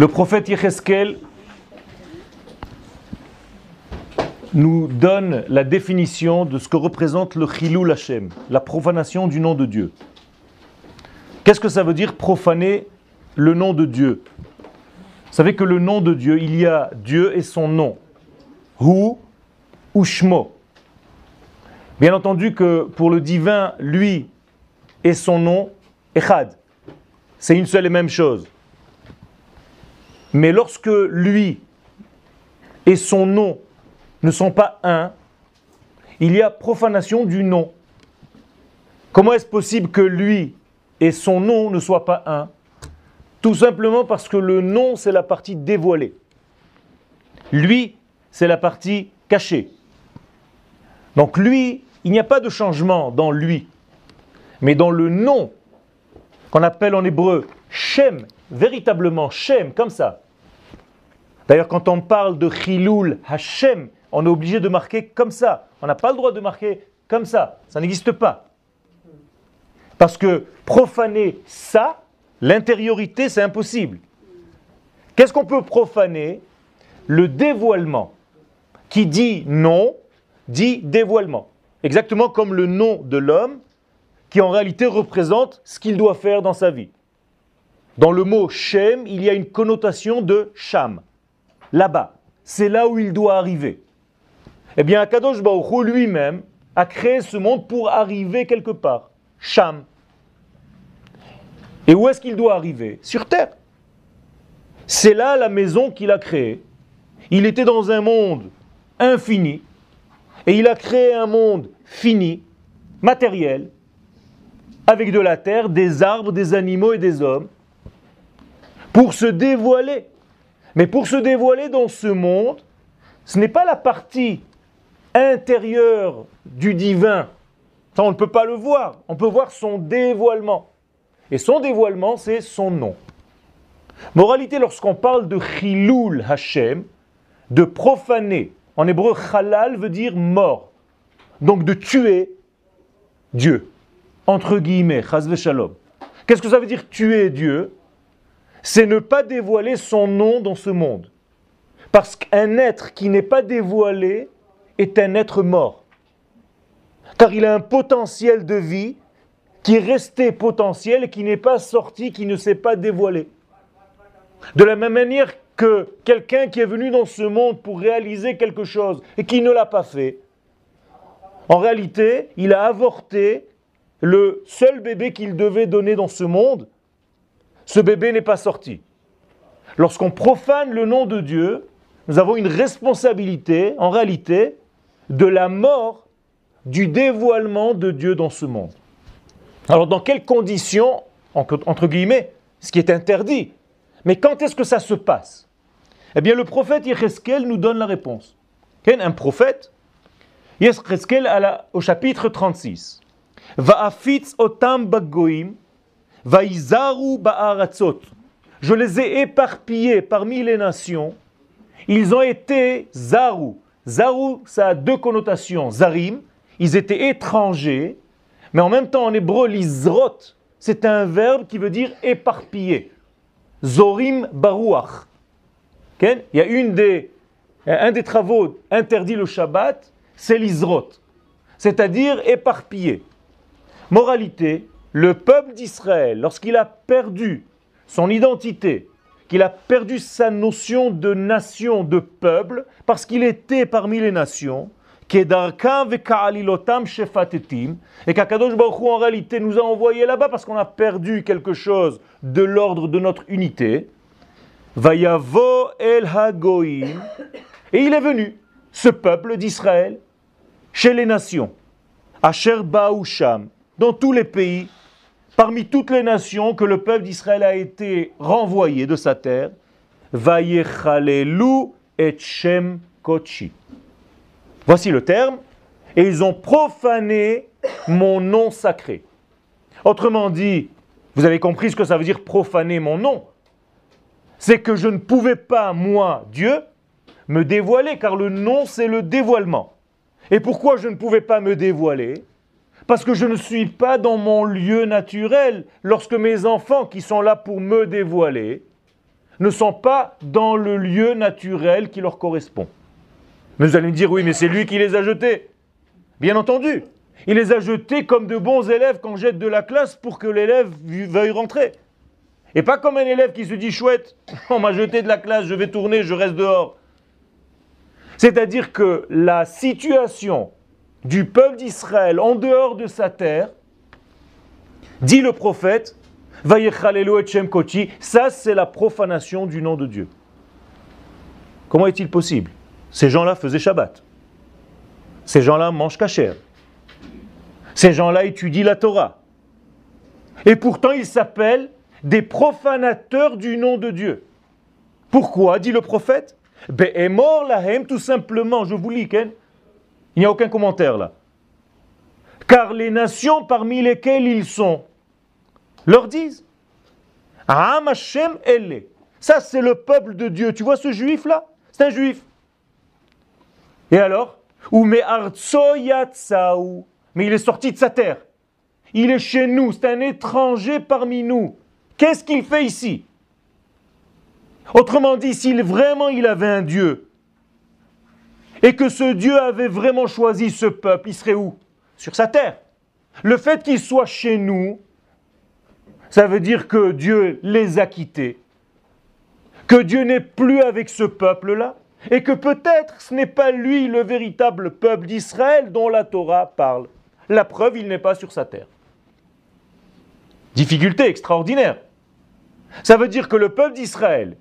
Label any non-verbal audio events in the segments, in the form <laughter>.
Le prophète Yecheskel nous donne la définition de ce que représente le Chilul Hashem, la profanation du nom de Dieu. Qu'est-ce que ça veut dire profaner le nom de Dieu? Vous savez que le nom de Dieu, il y a Dieu et son nom. Hu ou Shmo. Bien entendu que pour le divin, lui et son nom, Echad, c'est une seule et même chose. Mais lorsque lui et son nom ne sont pas un, il y a profanation du nom. Comment est-ce possible que lui et son nom ne soient pas un? Tout simplement parce que le nom, c'est la partie dévoilée. Lui, c'est la partie cachée. Donc lui, il n'y a pas de changement dans lui. Mais dans le nom, qu'on appelle en hébreu Shem, véritablement Shem, comme ça. D'ailleurs, quand on parle de Chilul Hashem, on est obligé de marquer comme ça. On n'a pas le droit de marquer comme ça. Ça n'existe pas. Parce que profaner ça, l'intériorité, c'est impossible. Qu'est-ce qu'on peut profaner? Le dévoilement. Qui dit non, dit dévoilement. Exactement comme le nom de l'homme, qui en réalité représente ce qu'il doit faire dans sa vie. Dans le mot Shem, il y a une connotation de Sham. Là-bas, c'est là où il doit arriver. Eh bien, Akadosh Baruch lui-même a créé ce monde pour arriver quelque part. Sham. Et où est-ce qu'il doit arriver? Sur terre. C'est là la maison qu'il a créée. Il était dans un monde infini et il a créé un monde fini, matériel, avec de la terre, des arbres, des animaux et des hommes, pour se dévoiler. Mais pour se dévoiler dans ce monde, ce n'est pas la partie intérieure du divin. On ne peut pas le voir. On peut voir son dévoilement. Et son dévoilement, c'est son nom. Moralité, lorsqu'on parle de Chilul Hashem, de profaner, en hébreu, halal veut dire mort. Donc de tuer Dieu. Entre guillemets, chaz shalom. Qu'est-ce que ça veut dire tuer Dieu? C'est ne pas dévoiler son nom dans ce monde. Parce qu'un être qui n'est pas dévoilé est un être mort. Car il a un potentiel de vie qui est resté potentiel et qui n'est pas sorti, qui ne s'est pas dévoilé. De la même manière que quelqu'un qui est venu dans ce monde pour réaliser quelque chose et qui ne l'a pas fait, en réalité, il a avorté le seul bébé qu'il devait donner dans ce monde. Ce bébé n'est pas sorti. Lorsqu'on profane le nom de Dieu, nous avons une responsabilité, en réalité, de la mort du dévoilement de Dieu dans ce monde. Alors dans quelles conditions, entre guillemets, ce qui est interdit, mais quand est-ce que ça se passe? Eh bien le prophète Yecheskel nous donne la réponse. Un prophète, Yecheskel au chapitre 36, Va'afitz otam bagoim, va'izaru ba'aratzot. Je les ai éparpillés parmi les nations. Ils ont été zaru. Zaru, ça a deux connotations. Zarim, ils étaient étrangers, mais en même temps en hébreu, l'izrot, c'est un verbe qui veut dire éparpiller. Zorim baruach. Il y a une des, un des travaux interdits le Shabbat, c'est l'izrot, c'est-à-dire éparpiller. Moralité, le peuple d'Israël, lorsqu'il a perdu son identité, qu'il a perdu sa notion de nation, de peuple, parce qu'il était parmi les nations, et qu'Akadosh Baruch en réalité nous a envoyés là-bas parce qu'on a perdu quelque chose de l'ordre de notre unité. Vayavo el hagoim. Et il est venu, ce peuple d'Israël, chez les nations, à Sherbaoucham, dans tous les pays, parmi toutes les nations que le peuple d'Israël a été renvoyé de sa terre, et Shem Kochi. Voici le terme. Et ils ont profané mon nom sacré. Autrement dit, vous avez compris ce que ça veut dire profaner mon nom C'est que je ne pouvais pas, moi, Dieu, me dévoiler, car le nom, c'est le dévoilement. Et pourquoi je ne pouvais pas me dévoiler? Parce que je ne suis pas dans mon lieu naturel. Lorsque mes enfants qui sont là pour me dévoiler ne sont pas dans le lieu naturel qui leur correspond. Mais vous allez me dire, oui, mais c'est lui qui les a jetés. Bien entendu. Il les a jetés comme de bons élèves qu'on jette de la classe pour que l'élève veuille rentrer. Et pas comme un élève qui se dit, chouette, <laughs> on m'a jeté de la classe, je vais tourner, je reste dehors. C'est-à-dire que la situation du peuple d'Israël en dehors de sa terre, dit le prophète, ça c'est la profanation du nom de Dieu. Comment est-il possible? Ces gens-là faisaient Shabbat. Ces gens-là mangent kasher. Ces gens-là étudient la Torah. Et pourtant ils s'appellent des profanateurs du nom de Dieu. Pourquoi? dit le prophète lahem, tout simplement, je vous lis, Ken. Il n'y a aucun commentaire là. Car les nations parmi lesquelles ils sont leur disent Am Hashem Elle. Ça, c'est le peuple de Dieu. Tu vois ce juif là C'est un juif. Et alors? Mais il est sorti de sa terre. Il est chez nous. C'est un étranger parmi nous. Qu'est-ce qu'il fait ici? Autrement dit, s'il vraiment il avait un Dieu, et que ce Dieu avait vraiment choisi ce peuple, il serait où? Sur sa terre. Le fait qu'il soit chez nous, ça veut dire que Dieu les a quittés, que Dieu n'est plus avec ce peuple-là, et que peut-être ce n'est pas lui le véritable peuple d'Israël dont la Torah parle. La preuve, il n'est pas sur sa terre. Difficulté extraordinaire. Ça veut dire que le peuple d'Israël,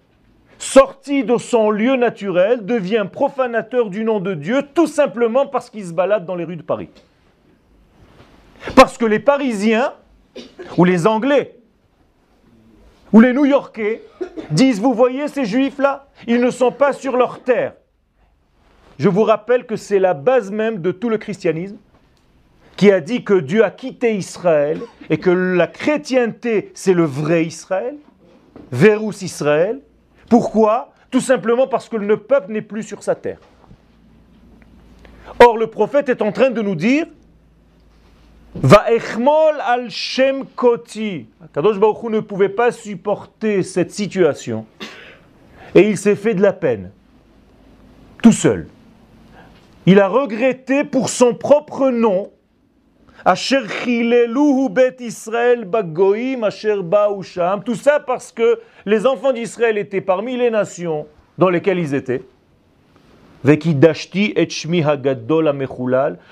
sorti de son lieu naturel, devient profanateur du nom de Dieu tout simplement parce qu'il se balade dans les rues de Paris. Parce que les Parisiens, ou les Anglais, ou les New-Yorkais disent, vous voyez ces juifs-là, ils ne sont pas sur leur terre. Je vous rappelle que c'est la base même de tout le christianisme, qui a dit que Dieu a quitté Israël et que la chrétienté, c'est le vrai Israël, Verus Israël, pourquoi? Tout simplement parce que le peuple n'est plus sur sa terre. Or, le prophète est en train de nous dire Va al shem koti. Kadosh Baruch ne pouvait pas supporter cette situation. Et il s'est fait de la peine. Tout seul. Il a regretté pour son propre nom Asher bet Israël bagoim. Tout ça parce que les enfants d'Israël étaient parmi les nations dans lesquelles ils étaient.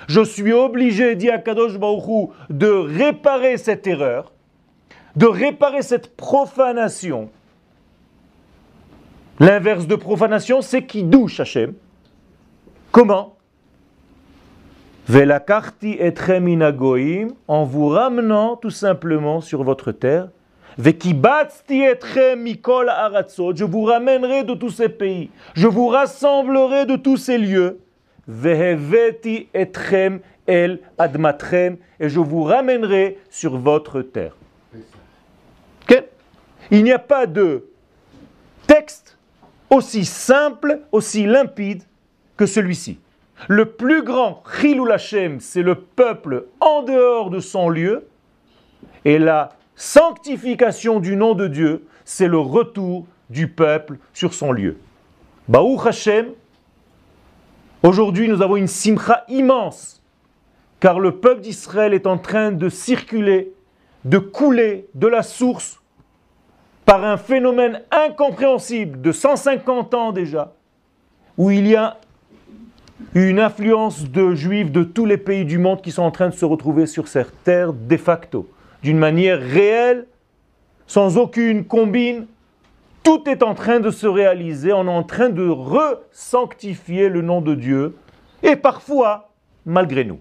Je suis obligé, dit Akadosh Baruch de réparer cette erreur, de réparer cette profanation. L'inverse de profanation, c'est qui douche Hachem. Comment? Velakarti etrem inagoim, en vous ramenant tout simplement sur votre terre. Vekibatsti etrem mikol aratzot, je vous ramènerai de tous ces pays. Je vous rassemblerai de tous ces lieux. Veheveti etrem el admatrem, et je vous ramènerai sur votre terre. Il n'y a pas de texte aussi simple, aussi limpide que celui-ci. Le plus grand Chilul Hashem, c'est le peuple en dehors de son lieu. Et la sanctification du nom de Dieu, c'est le retour du peuple sur son lieu. Baou Hashem, aujourd'hui nous avons une simcha immense, car le peuple d'Israël est en train de circuler, de couler de la source par un phénomène incompréhensible de 150 ans déjà, où il y a une influence de juifs de tous les pays du monde qui sont en train de se retrouver sur cette terre de facto, d'une manière réelle, sans aucune combine. Tout est en train de se réaliser, on est en train de re-sanctifier le nom de Dieu, et parfois, malgré nous.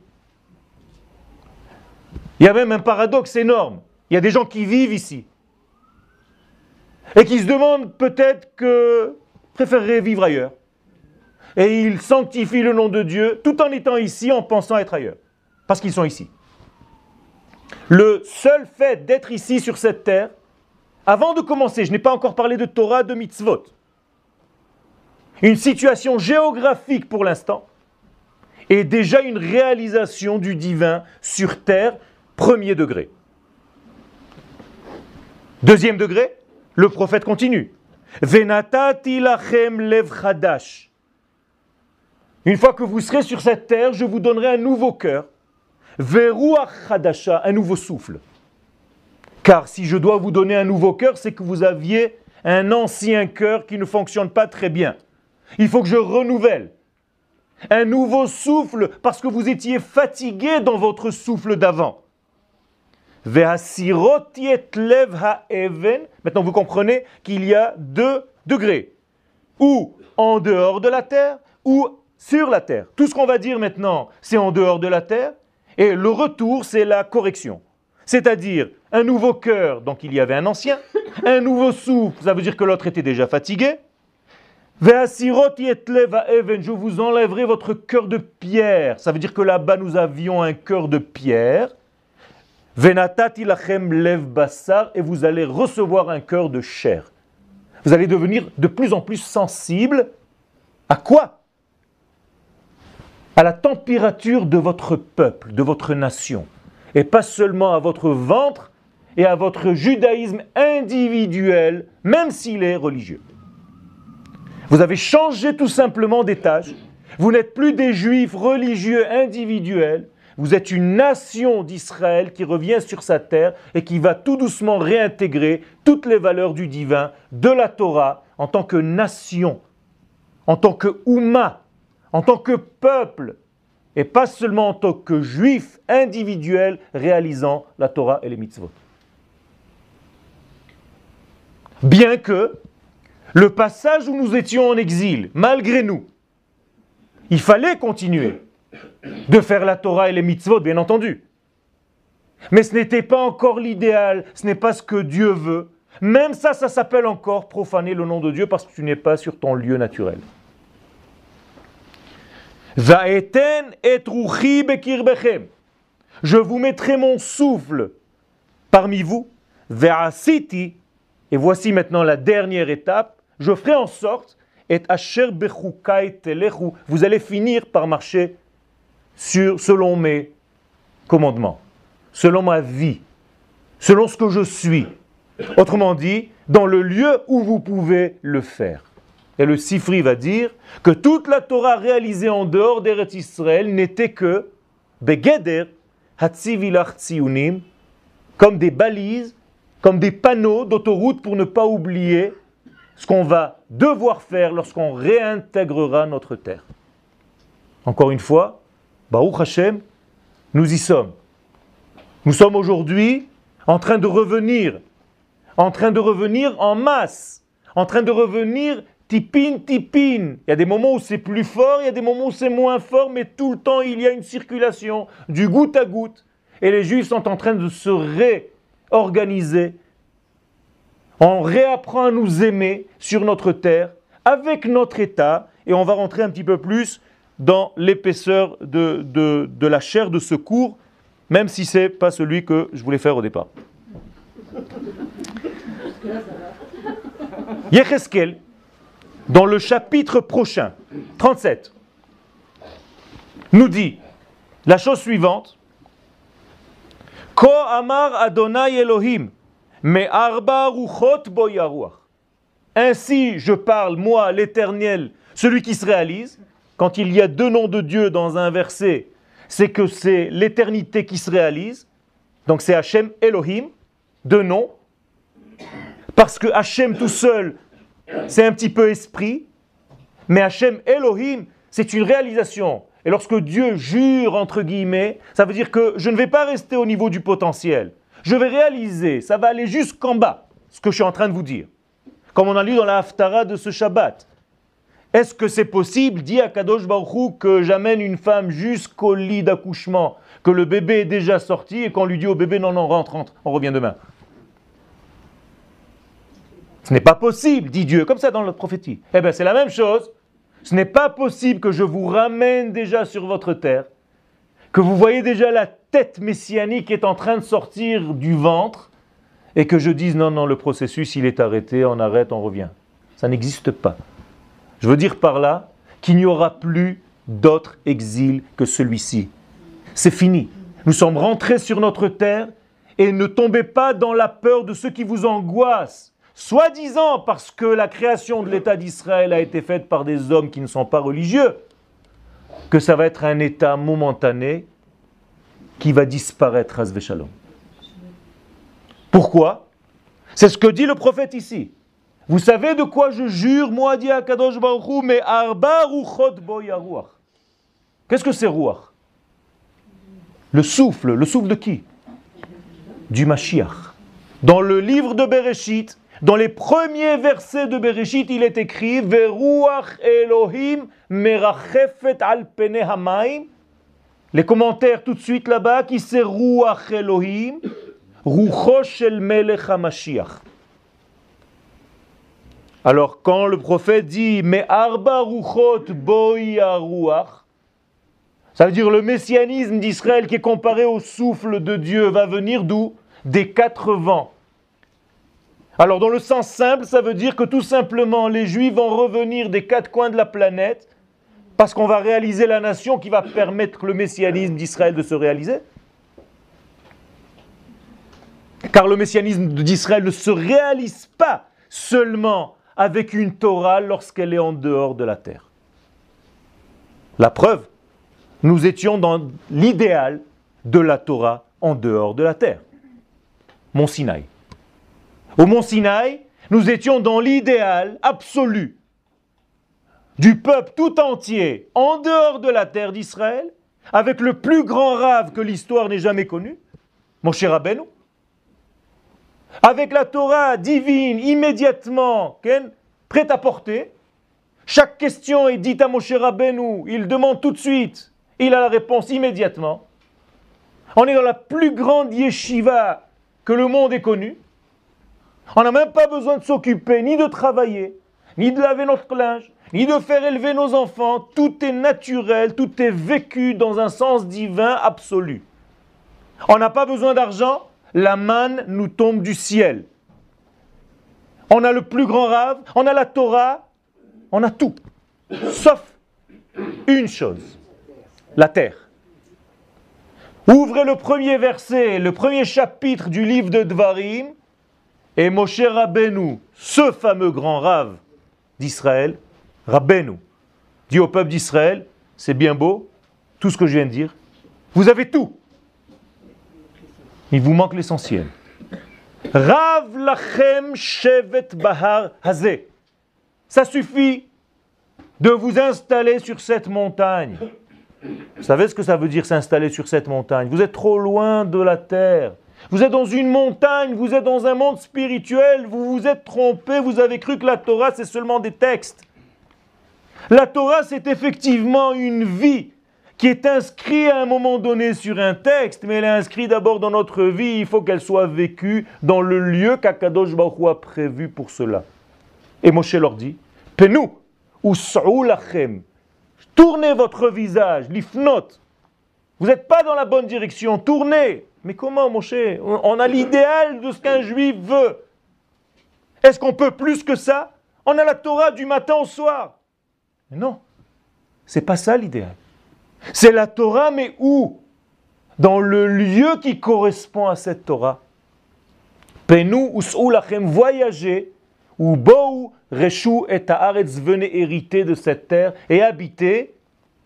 Il y a même un paradoxe énorme. Il y a des gens qui vivent ici et qui se demandent peut-être que préféreraient vivre ailleurs et ils sanctifient le nom de Dieu tout en étant ici, en pensant être ailleurs. Parce qu'ils sont ici. Le seul fait d'être ici sur cette terre, avant de commencer, je n'ai pas encore parlé de Torah, de mitzvot, une situation géographique pour l'instant, est déjà une réalisation du divin sur terre, premier degré. Deuxième degré, le prophète continue. Venatati lachem lev chadash. Une fois que vous serez sur cette terre, je vous donnerai un nouveau cœur. Veruach chadasha, un nouveau souffle. Car si je dois vous donner un nouveau cœur, c'est que vous aviez un ancien cœur qui ne fonctionne pas très bien. Il faut que je renouvelle. Un nouveau souffle parce que vous étiez fatigué dans votre souffle d'avant. Maintenant, vous comprenez qu'il y a deux degrés. Ou en dehors de la terre, ou sur la terre. Tout ce qu'on va dire maintenant, c'est en dehors de la terre. Et le retour, c'est la correction. C'est-à-dire un nouveau cœur, donc il y avait un ancien. Un nouveau souffle, ça veut dire que l'autre était déjà fatigué. Je vous enlèverai votre cœur de pierre. Ça veut dire que là-bas, nous avions un cœur de pierre. Lev basar, et vous allez recevoir un cœur de chair. Vous allez devenir de plus en plus sensible à quoi? À la température de votre peuple, de votre nation. Et pas seulement à votre ventre et à votre judaïsme individuel, même s'il est religieux. Vous avez changé tout simplement d'étage. Vous n'êtes plus des juifs religieux individuels, vous êtes une nation d'Israël qui revient sur sa terre et qui va tout doucement réintégrer toutes les valeurs du divin, de la Torah, en tant que nation, en tant que Ouma, en tant que peuple, et pas seulement en tant que juif individuel réalisant la Torah et les mitzvot. Bien que le passage où nous étions en exil, malgré nous, il fallait continuer de faire la Torah et les mitzvot, bien entendu. Mais ce n'était pas encore l'idéal, ce n'est pas ce que Dieu veut. Même ça, ça s'appelle encore profaner le nom de Dieu parce que tu n'es pas sur ton lieu naturel. Je vous mettrai mon souffle parmi vous. Et voici maintenant la dernière étape. Je ferai en sorte, et vous allez finir par marcher selon mes commandements, selon ma vie, selon ce que je suis. Autrement dit, dans le lieu où vous pouvez le faire. Et le Sifri va dire que toute la Torah réalisée en dehors d'Eretz Israël n'était que Begeder comme des balises, comme des panneaux d'autoroute pour ne pas oublier ce qu'on va devoir faire lorsqu'on réintégrera notre terre. Encore une fois, Baruch Hashem, nous y sommes. Nous sommes aujourd'hui en train de revenir, en train de revenir en masse, en train de revenir tipin, tipin. Il y a des moments où c'est plus fort, il y a des moments où c'est moins fort, mais tout le temps il y a une circulation du goutte à goutte. Et les Juifs sont en train de se réorganiser. On réapprend à nous aimer sur notre terre, avec notre État, et on va rentrer un petit peu plus dans l'épaisseur de, de, la chair de ce cours, même si ce n'est pas celui que je voulais faire au départ. <laughs> Yecheskel, dans le chapitre prochain, 37, nous dit la chose suivante. Ko amar Adonai Elohim, me arba ruchot Ainsi je parle, moi, l'Éternel, celui qui se réalise, quand il y a deux noms de Dieu dans un verset, c'est que c'est l'éternité qui se réalise. Donc c'est Hachem Elohim, deux noms. Parce que Hachem tout seul, c'est un petit peu esprit. Mais Hachem Elohim, c'est une réalisation. Et lorsque Dieu jure, entre guillemets, ça veut dire que je ne vais pas rester au niveau du potentiel. Je vais réaliser, ça va aller jusqu'en bas, ce que je suis en train de vous dire. Comme on a lu dans la Haftara de ce Shabbat. Est-ce que c'est possible, dit à Kadosh Baruch que j'amène une femme jusqu'au lit d'accouchement, que le bébé est déjà sorti et qu'on lui dit au bébé non, non, rentre, rentre, on revient demain Ce n'est pas possible, dit Dieu, comme ça dans le prophétie. Eh bien, c'est la même chose. Ce n'est pas possible que je vous ramène déjà sur votre terre, que vous voyez déjà la tête messianique est en train de sortir du ventre, et que je dise non, non, le processus, il est arrêté, on arrête, on revient. Ça n'existe pas. Je veux dire par là qu'il n'y aura plus d'autre exil que celui-ci. C'est fini. Nous sommes rentrés sur notre terre et ne tombez pas dans la peur de ceux qui vous angoissent. Soi-disant parce que la création de l'État d'Israël a été faite par des hommes qui ne sont pas religieux, que ça va être un État momentané qui va disparaître, Shalom. Pourquoi? C'est ce que dit le prophète ici. Vous savez de quoi je jure, moi, dit Akadosh Baruch mais arba ruchot Qu'est-ce que c'est ruach? Le souffle, le souffle de qui? Du Mashiach. Dans le livre de Bereshit, dans les premiers versets de Bereshit, il est écrit Veruach Elohim merachefet al hamaim. Les commentaires tout de suite là-bas, qui c'est Ruach Elohim, Ruchosh el melech HaMashiach. Alors quand le prophète dit Mais arba ruchot ruach, ça veut dire le messianisme d'Israël qui est comparé au souffle de Dieu va venir d'où? Des quatre vents. Alors dans le sens simple, ça veut dire que tout simplement les Juifs vont revenir des quatre coins de la planète parce qu'on va réaliser la nation qui va permettre le messianisme d'Israël de se réaliser. Car le messianisme d'Israël ne se réalise pas seulement avec une Torah lorsqu'elle est en dehors de la terre. La preuve, nous étions dans l'idéal de la Torah en dehors de la terre. Mont Sinaï. Au Mont Sinaï, nous étions dans l'idéal absolu du peuple tout entier en dehors de la terre d'Israël, avec le plus grand rave que l'histoire n'ait jamais connu, mon cher avec la Torah divine immédiatement prête à porter. Chaque question est dite à Moshe Rabbeinu, il demande tout de suite, il a la réponse immédiatement. On est dans la plus grande yeshiva que le monde ait connue. On n'a même pas besoin de s'occuper ni de travailler, ni de laver notre linge, ni de faire élever nos enfants. Tout est naturel, tout est vécu dans un sens divin absolu. On n'a pas besoin d'argent, la manne nous tombe du ciel. On a le plus grand rave, on a la Torah, on a tout. Sauf une chose, la terre. Ouvrez le premier verset, le premier chapitre du livre de Dvarim, et Moshe Rabbeinu, ce fameux grand rave d'Israël, Rabbeinu, dit au peuple d'Israël, c'est bien beau, tout ce que je viens de dire, vous avez tout. Il vous manque l'essentiel. Rav lachem shevet bahar hazé. Ça suffit de vous installer sur cette montagne. Vous savez ce que ça veut dire s'installer sur cette montagne? Vous êtes trop loin de la terre. Vous êtes dans une montagne, vous êtes dans un monde spirituel, vous vous êtes trompé, vous avez cru que la Torah c'est seulement des textes. La Torah c'est effectivement une vie qui est inscrit à un moment donné sur un texte, mais elle est inscrite d'abord dans notre vie, il faut qu'elle soit vécue dans le lieu qu'Akadosh Baruch a prévu pour cela. Et Moshe leur dit, Penou, ou lachem, tournez votre visage, l'ifnot. Vous n'êtes pas dans la bonne direction, tournez. Mais comment, Moshe? On a l'idéal de ce qu'un juif veut. Est-ce qu'on peut plus que ça? On a la Torah du matin au soir. Mais non, c'est pas ça l'idéal. C'est la Torah, mais où? Dans le lieu qui correspond à cette Torah. Penou ou lachem, voyager, ou bou reshu et haaretz, venez hériter de cette terre et habiter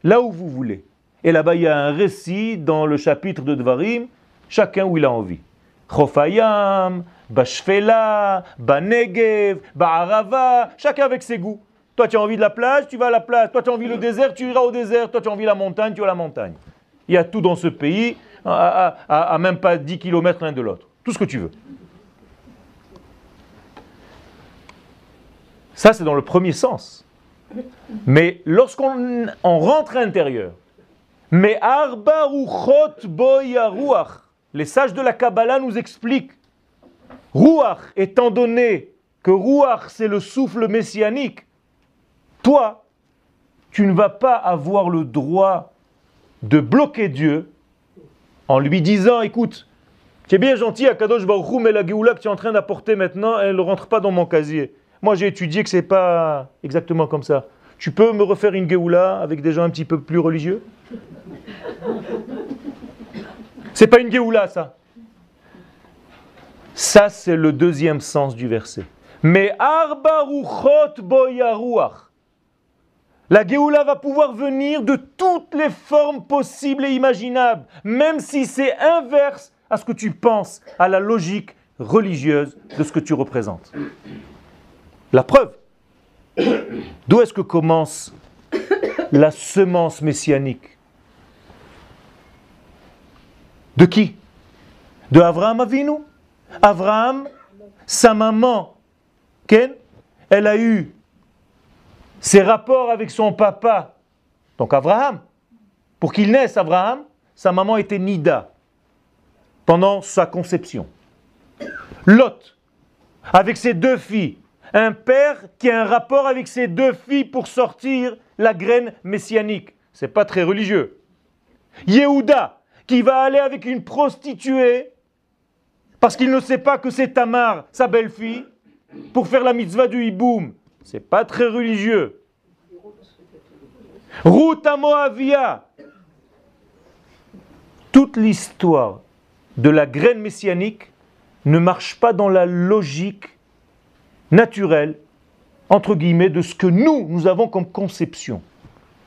là où vous voulez. Et là-bas, il y a un récit dans le chapitre de Dvarim, chacun où il a envie. Chofayam, Bashfela, Banegev, Ba'arava, chacun avec ses goûts. Toi, tu as envie de la plage, tu vas à la plage. Toi, tu as envie le désert, tu iras au désert. Toi, tu as envie la montagne, tu vas à la montagne. Il y a tout dans ce pays, à, même pas 10 km l'un de l'autre. Tout ce que tu veux. Ça, c'est dans le premier sens. Mais lorsqu'on rentre à l'intérieur, mais arba les sages de la Kabbalah nous expliquent, Ruach, étant donné que Ruach, c'est le souffle messianique, toi, tu ne vas pas avoir le droit de bloquer Dieu en lui disant, écoute, tu es bien gentil à Kadosh Baruch mais la Géoula que tu es en train d'apporter maintenant, elle ne rentre pas dans mon casier. Moi, j'ai étudié que ce n'est pas exactement comme ça. Tu peux me refaire une Géoula avec des gens un petit peu plus religieux? C'est pas une Géoula, ça. Ça, c'est le deuxième sens du verset. Mais arba boyaruach. La Géoula va pouvoir venir de toutes les formes possibles et imaginables, même si c'est inverse à ce que tu penses, à la logique religieuse de ce que tu représentes. La preuve, d'où est-ce que commence la semence messianique? De qui? De Abraham Avinu? Abraham, sa maman, Ken, elle a eu ses rapports avec son papa, donc Abraham. Pour qu'il naisse, Abraham, sa maman était Nida pendant sa conception. Lot, avec ses deux filles, un père qui a un rapport avec ses deux filles pour sortir la graine messianique. C'est pas très religieux. Yehuda, qui va aller avec une prostituée parce qu'il ne sait pas que c'est Tamar, sa belle-fille, pour faire la mitzvah du hiboum. C'est pas très religieux. Ruth à Moavia. Toute l'histoire de la graine messianique ne marche pas dans la logique naturelle, entre guillemets, de ce que nous, nous avons comme conception.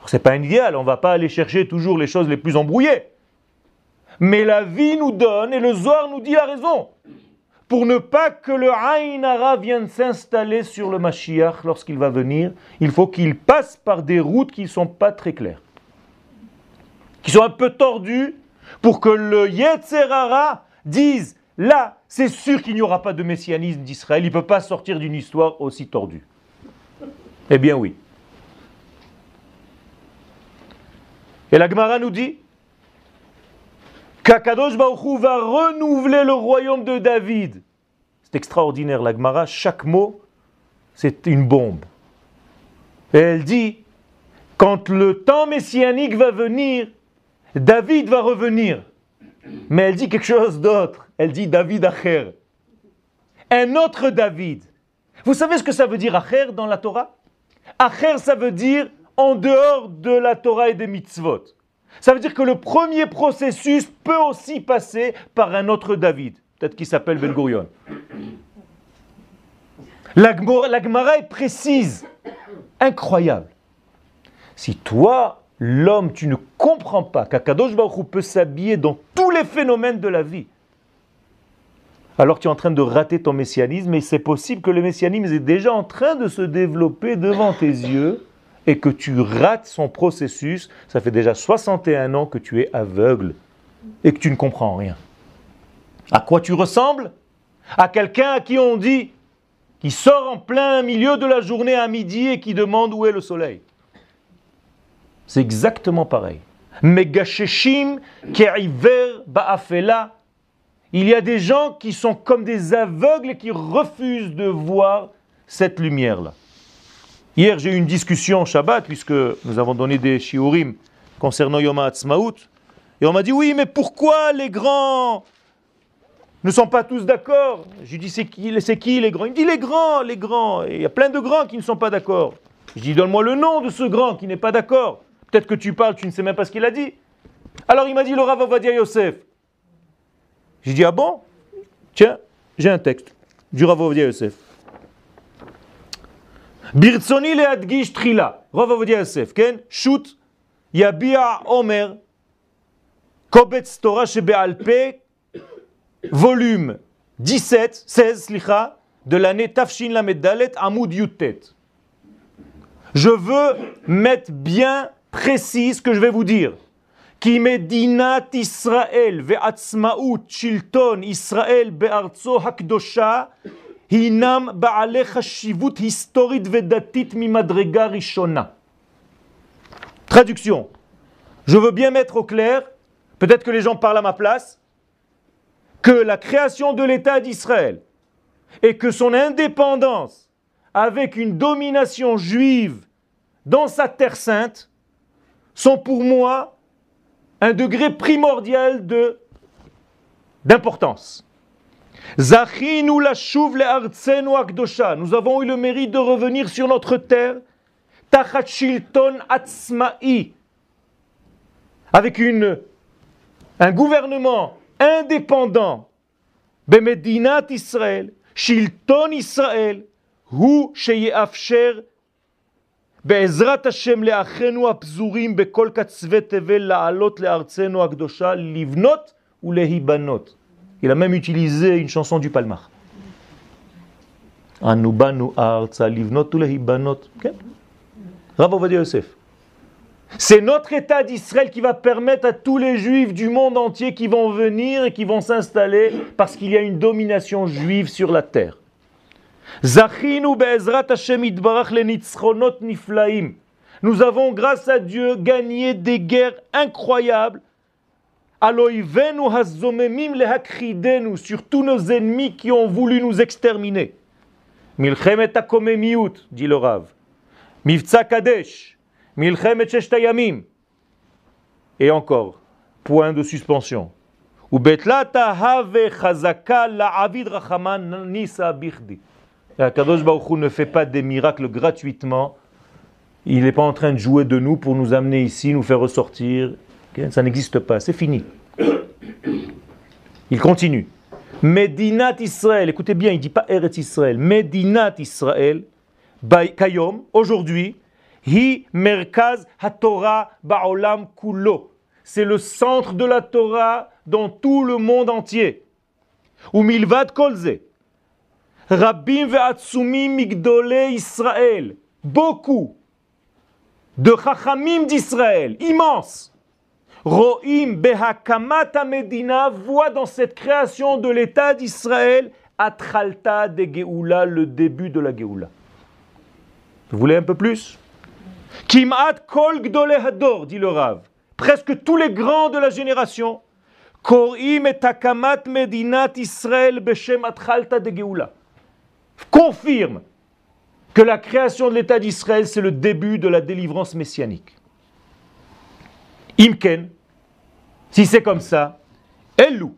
Ce n'est pas un idéal, on ne va pas aller chercher toujours les choses les plus embrouillées. Mais la vie nous donne, et le Zohar nous dit la raison pour ne pas que le Aïnara vienne s'installer sur le Mashiach lorsqu'il va venir, il faut qu'il passe par des routes qui ne sont pas très claires, qui sont un peu tordues, pour que le Yetzerara dise là, c'est sûr qu'il n'y aura pas de messianisme d'Israël, il ne peut pas sortir d'une histoire aussi tordue. Eh bien oui. Et la Gemara nous dit qu'Akadosh Baruch va renouveler le royaume de David. C'est extraordinaire, la Gemara, chaque mot, c'est une bombe. Elle dit, quand le temps messianique va venir, David va revenir. Mais elle dit quelque chose d'autre. Elle dit David Acher. Un autre David. Vous savez ce que ça veut dire Acher dans la Torah? Acher, ça veut dire en dehors de la Torah et des mitzvot. Ça veut dire que le premier processus peut aussi passer par un autre David, peut-être qu'il s'appelle Ben Gurion. La, Gemara est précise, incroyable. Si toi, l'homme, tu ne comprends pas qu'Akadosh Baruch peut s'habiller dans tous les phénomènes de la vie, alors tu es en train de rater ton messianisme et c'est possible que le messianisme est déjà en train de se développer devant tes yeux et que tu rates son processus, ça fait déjà 61 ans que tu es aveugle et que tu ne comprends rien. À quoi tu ressembles? À quelqu'un à qui on dit qui sort en plein milieu de la journée à midi et qui demande où est le soleil. C'est exactement pareil. Megasheshim ba'afela. Il y a des gens qui sont comme des aveugles et qui refusent de voir cette lumière-là. Hier, j'ai eu une discussion Shabbat, puisque nous avons donné des shiurim concernant Yom HaAtzmaut. Et on m'a dit, oui, mais pourquoi les grands ne sont pas tous d'accord? Je dis, c'est qui, les grands? Il me dit, les grands, les grands. Et il y a plein de grands qui ne sont pas d'accord. Je dis, donne-moi le nom de ce grand qui n'est pas d'accord. Peut-être que tu parles, tu ne sais même pas ce qu'il a dit. Alors il m'a dit, le Rav Avadia Yosef. J'ai dit, ah bon? Tiens, j'ai un texte du Rav Avadia Yosef. ברצוני להדגיש תחילה, רוב עובדיה יוסף, כן? שו"ת יביע עומר, קובץ תורה שבעל פה, volume 17, 16, סליחה, de l'année Tafshin Lamed Amoud Yutet. Je veux mettre bien précis ce que je vais vous dire. כי מדינת ישראל ועצמאות שלטון ישראל בארצו הקדושה Traduction. Je veux bien mettre au clair, peut-être que les gens parlent à ma place, que la création de l'État d'Israël et que son indépendance avec une domination juive dans sa terre sainte sont pour moi un degré primordial de d'importance. Nous avons eu le mérite de revenir sur notre terre, avec une, un gouvernement indépendant, Bemedinat Israël, Shilton Israël, הוא שיאפשר בעזרת השם לאחינו הפזורים בכל קצווי תבל לעלות לארצנו הקדושה, לבנות ולהיבנות. Il a même utilisé une chanson du Palmar. C'est notre État d'Israël qui va permettre à tous les Juifs du monde entier qui vont venir et qui vont s'installer parce qu'il y a une domination juive sur la terre. Nous avons, grâce à Dieu, gagné des guerres incroyables sur tous nos ennemis qui ont voulu nous exterminer. Milchemet dit le Rav. Mivtsa Kadesh. Milchemet Sheshtayamim. Et encore, point de suspension. Ubetlata have chazaka la avid nisa bichdi. Kadosh Baruch ne fait pas des miracles gratuitement. Il n'est pas en train de jouer de nous pour nous amener ici, nous faire ressortir. Ça n'existe pas, c'est fini. Il continue. Medinat Israël, écoutez bien, il ne dit pas Eretz Israël. Medinat Israël, Kayom, aujourd'hui, Hi Merkaz HaTorah Ba'olam Kulo. C'est le centre de la Torah dans tout le monde entier. Ou Milvad Kolze. Rabbim ve'atsumim migdole Israël. Beaucoup de chachamim d'Israël, immense. Ro'im behakamata medina voit dans cette création de l'État d'Israël atralta de Geoula, le début de la Geoula. Vous voulez un peu plus? Kimat kol hador, dit le Rav. Presque tous les grands de la génération. Korim et takamat medinat Israël beshem atralta de Geoula confirme que la création de l'État d'Israël, c'est le début de la délivrance messianique. Imken, si c'est comme ça, Elu,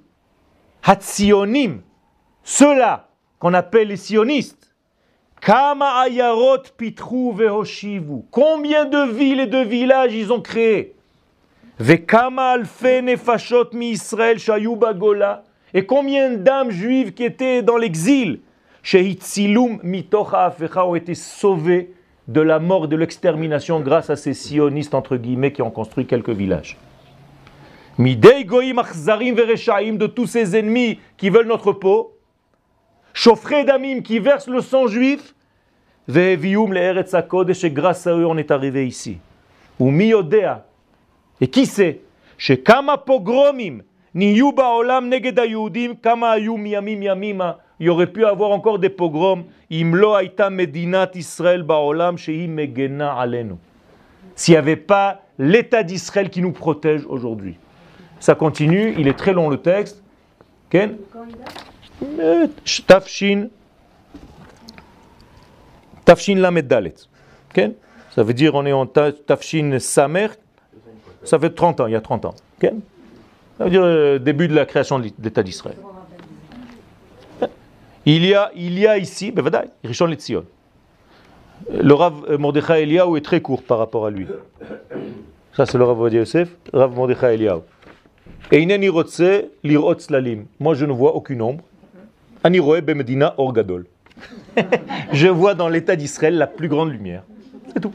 Hatsionim, ceux-là qu'on appelle les sionistes, Kama Ayarot Pitru Vehoshivu, combien de villes et de villages ils ont créés? Vekama Alfe Nefashot mi Israël et combien d'âmes juives qui étaient dans l'exil? Mitocha ont été sauvés de la mort de l'extermination grâce à ces sionistes, entre guillemets, qui ont construit quelques villages. Midei goyim achzarim vereshaim de tous ces ennemis qui veulent notre peau, Chauffré d'amim qui versent le sang juif, ve'evium le'eretz HaKodesh, et grâce à eux on est arrivé ici. Ou miyodea, et qui sait, kama pogromim, niyu ba'olam neged hayudim, kama ayu miyamim yamima, il aurait pu avoir encore des pogroms. Imlo aita medinat Israël baolam megena alenu. S'il n'y avait pas l'État d'Israël qui nous protège aujourd'hui. Ça continue, il est très long le texte. Ken? Tafshin. Tafshin lamed dalet. Ken? Ça veut dire on est en Tafshin samer. Ça fait 30 ans, il y a 30 ans. Ken? Ça veut dire le début de la création de l'État d'Israël. Il y a, il y a ici, ben Rishon Letzion. Le Rav Mordechai Eliyahu est très court par rapport à lui. Ça, c'est le Rav Yosef, Rav Mordechai Eliyahu. Et ineni rotse lirot slalim. Moi, je ne vois aucune ombre. Aniroe bemedina orgadol. <laughs> Je vois dans l'état d'Israël la plus grande lumière. C'est tout.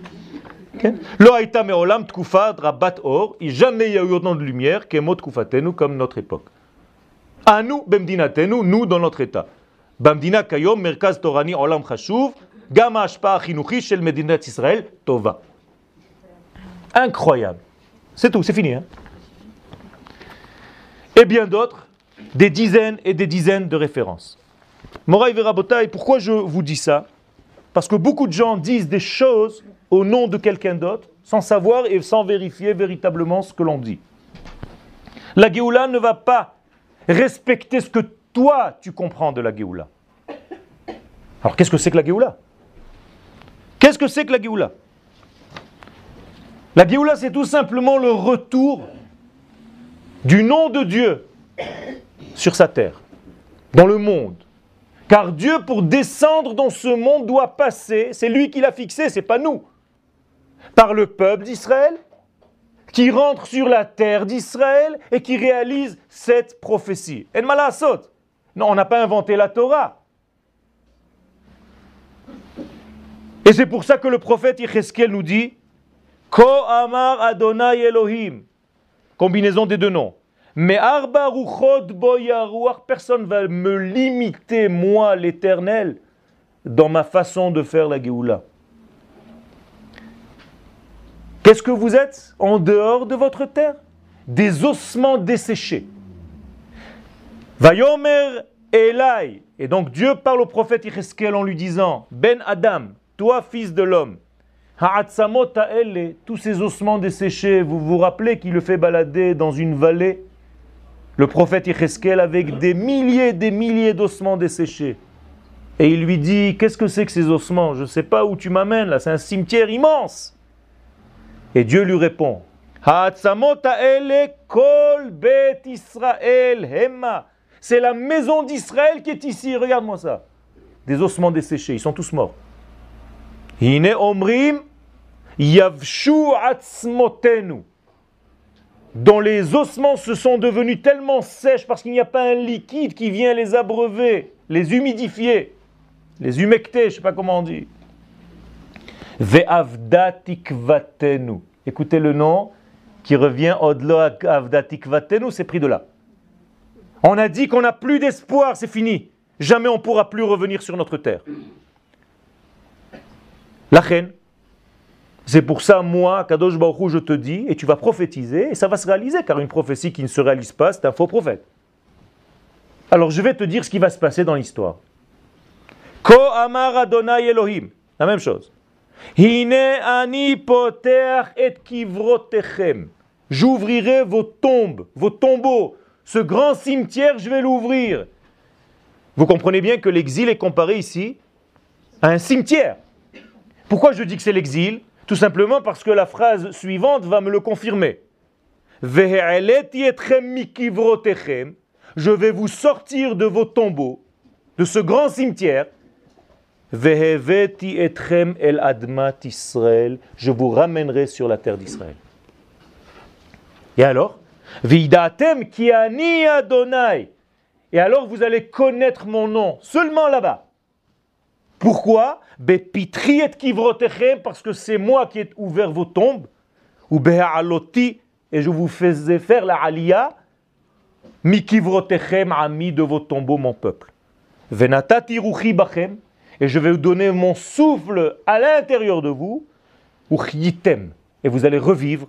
Lo haïta me'olam drabat or. Jamais y a eu autant de lumière qu'emot tkufatenu comme notre époque. Nous, bemdinatenu, nous dans notre état. במדינה כיום מרכז תורני עולם חשוב, גם ההשפעה החינוכית של מדינת ישראל טובה. Incroyable. C'est tout, c'est fini. Hein et bien d'autres, des dizaines et des dizaines de références. Moraï Verabotaï, pourquoi je vous dis ça Parce que beaucoup de gens disent des choses au nom de quelqu'un d'autre, sans savoir et sans vérifier véritablement ce que l'on dit. La Géoula ne va pas respecter ce que toi, tu comprends de la Géoula. Alors qu'est-ce que c'est que la Géoula? Qu'est-ce que c'est que la Géoula? La Géoula, c'est tout simplement le retour du nom de Dieu sur sa terre, dans le monde. Car Dieu, pour descendre dans ce monde, doit passer, c'est lui qui l'a fixé, c'est pas nous, par le peuple d'Israël, qui rentre sur la terre d'Israël et qui réalise cette prophétie. En malasot. Non, on n'a pas inventé la Torah. Et c'est pour ça que le prophète Yecheskel nous dit Ko Amar Adonai Elohim. Combinaison des deux noms. Mais Arba Ruchot Boyaruach, personne va me limiter, moi l'éternel, dans ma façon de faire la Géoula. Qu'est-ce que vous êtes en dehors de votre terre? Des ossements desséchés. Vayomer Elai. Et donc Dieu parle au prophète Yecheskel en lui disant Ben Adam, toi fils de l'homme, tous ces ossements desséchés, vous vous rappelez qu'il le fait balader dans une vallée? Le prophète Yecheskel avec des milliers des milliers d'ossements desséchés. Et il lui dit Qu'est-ce que c'est que ces ossements? Je ne sais pas où tu m'amènes là, c'est un cimetière immense. Et Dieu lui répond kol bet Israël hema. C'est la maison d'Israël qui est ici, regarde-moi ça. Des ossements desséchés, ils sont tous morts. Hine omrim yavshu atzmotenu. Dont les ossements se sont devenus tellement sèches parce qu'il n'y a pas un liquide qui vient les abreuver, les humidifier, les humecter, je ne sais pas comment on dit. Ve'avdatikvatenu. Écoutez le nom qui revient au-delà c'est pris de là. On a dit qu'on n'a plus d'espoir, c'est fini. Jamais on ne pourra plus revenir sur notre terre. La. C'est pour ça, moi, Kadosh Baruch je te dis, et tu vas prophétiser, et ça va se réaliser, car une prophétie qui ne se réalise pas, c'est un faux prophète. Alors je vais te dire ce qui va se passer dans l'histoire. Ko Amar Adonai Elohim. La même chose. Hine ani poter et kivrotechem. J'ouvrirai vos tombes, vos tombeaux, ce grand cimetière, je vais l'ouvrir. Vous comprenez bien que l'exil est comparé ici à un cimetière. Pourquoi je dis que c'est l'exil? Tout simplement parce que la phrase suivante va me le confirmer. Je vais vous sortir de vos tombeaux, de ce grand cimetière. Je vous ramènerai sur la terre d'Israël. Et alors? Qui Adonai. Et alors vous allez connaître mon nom, seulement là-bas. Pourquoi? Parce que c'est moi qui ai ouvert vos tombes, ou et je vous faisais faire la aliyah, mikivrotechem ami de vos tombeaux, mon peuple. Venatati ruchi bachem, et je vais vous donner mon souffle à l'intérieur de vous, et vous allez revivre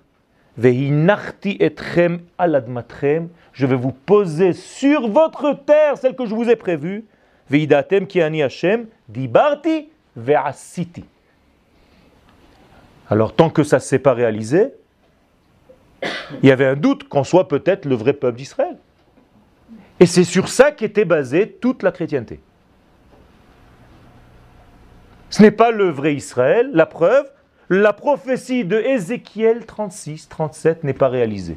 je vais vous poser sur votre terre, celle que je vous ai prévue. Veidatem ki ani Hashem, dibarti ve'asiti. Alors tant que ça ne s'est pas réalisé, il y avait un doute qu'on soit peut-être le vrai peuple d'Israël. Et c'est sur ça qu'était basée toute la chrétienté. Ce n'est pas le vrai Israël, la preuve, la prophétie de Ézéchiel 36, 37 n'est pas réalisée.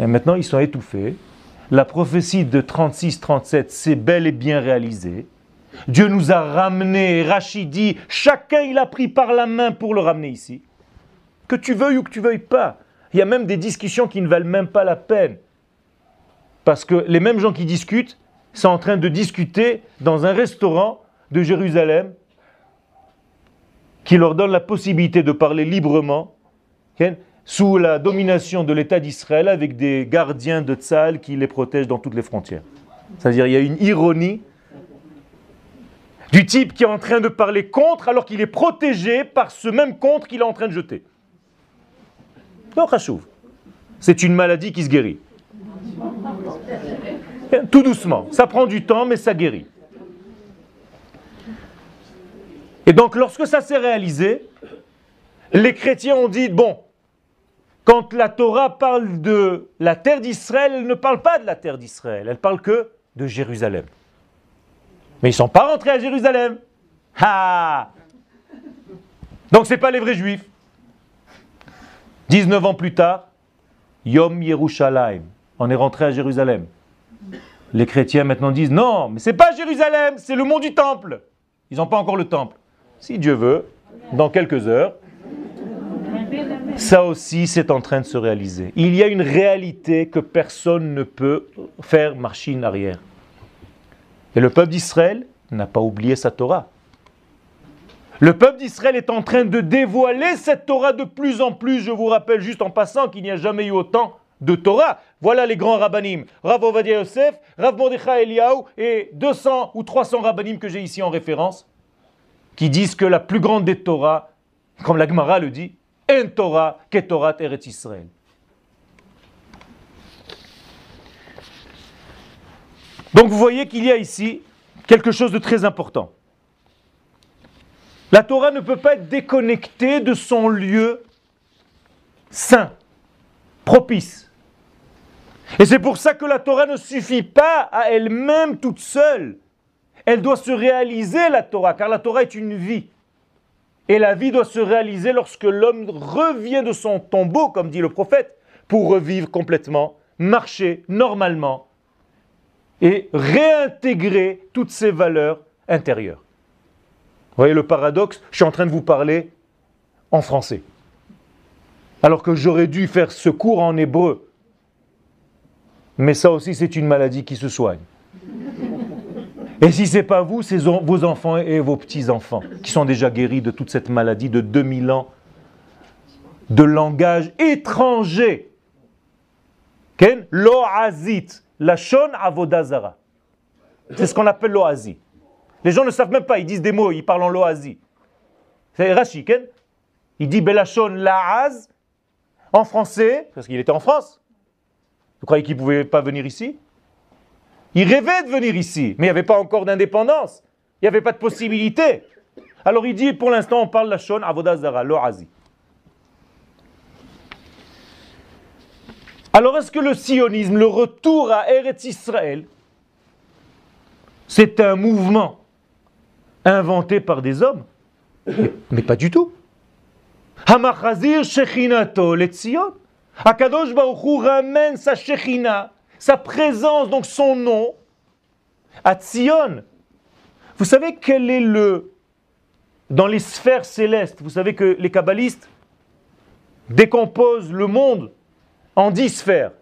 Et maintenant, ils sont étouffés. La prophétie de 36, 37, c'est bel et bien réalisé. Dieu nous a ramenés, Rachid dit, chacun il a pris par la main pour le ramener ici. Que tu veuilles ou que tu veuilles pas. Il y a même des discussions qui ne valent même pas la peine. Parce que les mêmes gens qui discutent sont en train de discuter dans un restaurant de Jérusalem qui leur donne la possibilité de parler librement, sous la domination de l'État d'Israël, avec des gardiens de Tzal qui les protègent dans toutes les frontières. C'est-à-dire il y a une ironie du type qui est en train de parler contre alors qu'il est protégé par ce même contre qu'il est en train de jeter. Non, C'est une maladie qui se guérit. Tout doucement. Ça prend du temps, mais ça guérit. Et donc lorsque ça s'est réalisé, les chrétiens ont dit, bon, quand la Torah parle de la terre d'Israël, elle ne parle pas de la terre d'Israël, elle parle que de Jérusalem. Mais ils ne sont pas rentrés à Jérusalem. Ah Donc ce n'est pas les vrais juifs. 19 ans plus tard, Yom Yerushalayim, on est rentré à Jérusalem. Les chrétiens maintenant disent non, mais c'est pas Jérusalem, c'est le mont du temple. Ils n'ont pas encore le temple si Dieu veut, dans quelques heures, ça aussi c'est en train de se réaliser. Il y a une réalité que personne ne peut faire machine arrière. Et le peuple d'Israël n'a pas oublié sa Torah. Le peuple d'Israël est en train de dévoiler cette Torah de plus en plus. Je vous rappelle juste en passant qu'il n'y a jamais eu autant de Torah. Voilà les grands rabbinim. Rav Ovadia Yosef, Rav Mordechai Eliyahu et 200 ou 300 rabbinim que j'ai ici en référence qui disent que la plus grande des Torahs, comme la Gemara le dit, un Torah, qu'est Torah Eretz Israël. Donc vous voyez qu'il y a ici quelque chose de très important. La Torah ne peut pas être déconnectée de son lieu saint, propice. Et c'est pour ça que la Torah ne suffit pas à elle-même toute seule. Elle doit se réaliser, la Torah, car la Torah est une vie. Et la vie doit se réaliser lorsque l'homme revient de son tombeau, comme dit le prophète, pour revivre complètement, marcher normalement et réintégrer toutes ses valeurs intérieures. Vous voyez le paradoxe? Je suis en train de vous parler en français. Alors que j'aurais dû faire ce cours en hébreu. Mais ça aussi, c'est une maladie qui se soigne. Et si ce n'est pas vous, c'est vos enfants et vos petits-enfants qui sont déjà guéris de toute cette maladie de 2000 ans de langage étranger. Ken? Loazit, la shon avodazara. C'est ce qu'on appelle l'oazi. Les gens ne savent même pas, ils disent des mots, ils parlent en loazi. C'est Rashi, Ken? Il dit belashon laaz en français, parce qu'il était en France. Vous croyez qu'il ne pouvait pas venir ici? Il rêvait de venir ici, mais il n'y avait pas encore d'indépendance. Il n'y avait pas de possibilité. Alors il dit, pour l'instant, on parle la shon avodazara, l'oazi. Alors est-ce que le sionisme, le retour à Eretz Israël, c'est un mouvement inventé par des hommes? Mais, pas du tout. Hamachazir Shechinato le Tzion. Akadosh ramène sa sa présence, donc son nom, à Tzion. Vous savez quel est le. Dans les sphères célestes, vous savez que les kabbalistes décomposent le monde en dix sphères.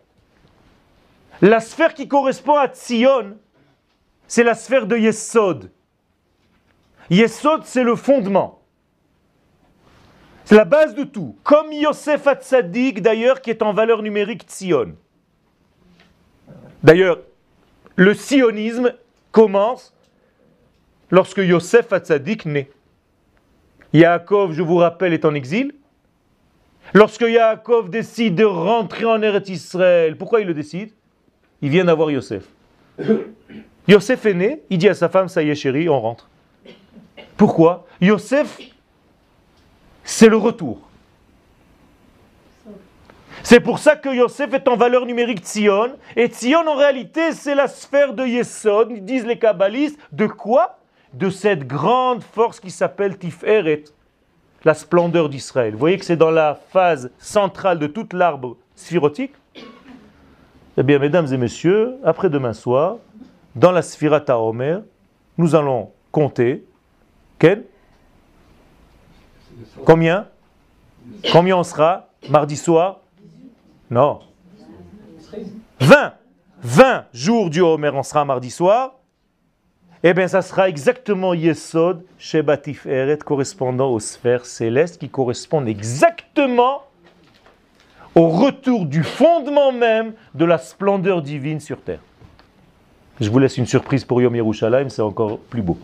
La sphère qui correspond à Tzion, c'est la sphère de Yesod. Yesod, c'est le fondement. C'est la base de tout. Comme Yosef Hatzadik, d'ailleurs, qui est en valeur numérique Tzion. D'ailleurs, le sionisme commence lorsque Yosef Hatzadik naît. Yaakov, je vous rappelle, est en exil. Lorsque Yaakov décide de rentrer en Eretz Israël, pourquoi il le décide? Il vient d'avoir Yosef. <coughs> Yosef est né, il dit à sa femme, ça y est chérie, on rentre. Pourquoi? Yosef, c'est le retour. C'est pour ça que Yosef est en valeur numérique Tzion. Et Tzion, en réalité, c'est la sphère de Yesod, disent les kabbalistes. De quoi? De cette grande force qui s'appelle Tiferet la splendeur d'Israël. Vous voyez que c'est dans la phase centrale de toute l'arbre sphirotique Eh bien, mesdames et messieurs, après demain soir, dans la Sphirata Omer, nous allons compter. Quel Combien? Combien on sera mardi soir? Non. 20. 20 jours du Homer, on sera mardi soir eh bien ça sera exactement Yesod Shebatif Eret correspondant aux sphères célestes qui correspondent exactement au retour du fondement même de la splendeur divine sur terre. Je vous laisse une surprise pour Yom Yerushalayim, c'est encore plus beau.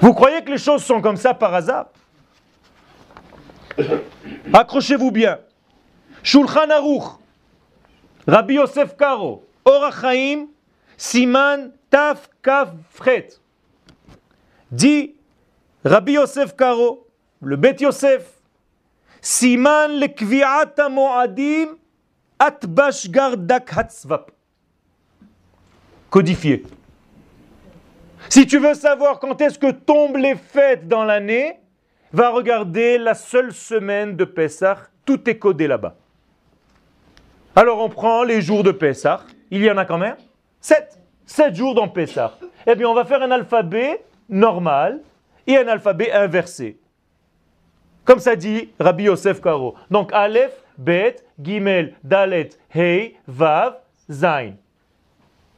Vous croyez que les choses sont comme ça par hasard? Accrochez-vous bien. Shulchan Aruch, Rabbi Yosef Karo, Orachaim, Siman Taf Kaf Fret. Dit Rabbi Yosef Karo, le Bet Yosef, Siman le Kviat Moadim Atbash Gardak Hatzvap. Codifié. Si tu veux savoir quand est-ce que tombent les fêtes dans l'année, va regarder la seule semaine de Pessah, tout est codé là-bas. Alors on prend les jours de Pessah, il y en a quand même 7. 7 jours dans Pessah. Eh bien, on va faire un alphabet normal et un alphabet inversé. Comme ça dit Rabbi Yosef Karo. Donc, Aleph, Bet, Gimel, Dalet, Hei, Vav, Zain.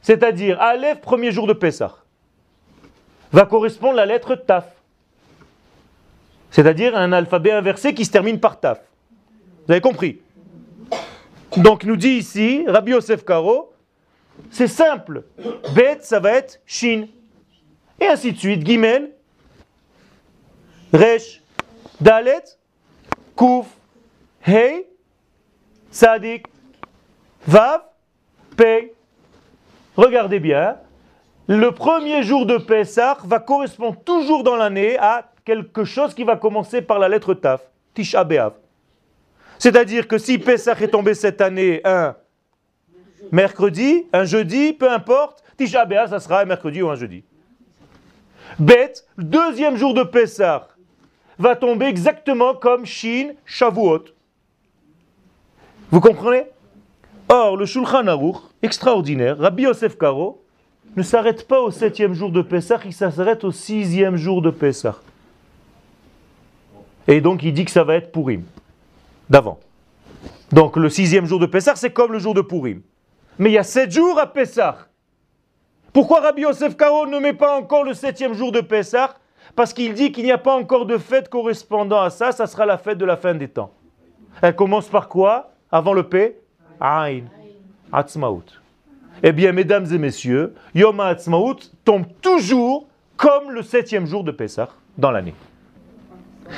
C'est-à-dire, Aleph, premier jour de Pessah. va correspondre la lettre Taf. C'est-à-dire un alphabet inversé qui se termine par Taf. Vous avez compris? Donc nous dit ici, Rabbi Yosef Karo, c'est simple. Bet, ça va être Shin. Et ainsi de suite. Gimel, Resh, Dalet, Kouf, Hey, Sadik, Vav, Pei. Regardez bien. Le premier jour de Pessah va correspondre toujours dans l'année à quelque chose qui va commencer par la lettre Taf, Tisha B'Av. C'est-à-dire que si Pessah est tombé cette année un mercredi, un jeudi, peu importe, Tisha B'Av, ça sera un mercredi ou un jeudi. Bête, deuxième jour de Pessah va tomber exactement comme Shin Shavuot. Vous comprenez? Or, le Shulchan Aruch, extraordinaire, Rabbi Yosef Karo, ne s'arrête pas au septième jour de Pessah, il s'arrête au sixième jour de Pessah. Et donc il dit que ça va être Purim, d'avant. Donc le sixième jour de Pessah, c'est comme le jour de Purim. Mais il y a sept jours à Pessah. Pourquoi Rabbi Yosef Karo ne met pas encore le septième jour de Pessah? Parce qu'il dit qu'il n'y a pas encore de fête correspondant à ça, ça sera la fête de la fin des temps. Elle commence par quoi? Avant le P? Aïn. Atzmaut. Eh bien, mesdames et messieurs, Yom Ha'atzmaut tombe toujours comme le septième jour de Pessah dans l'année.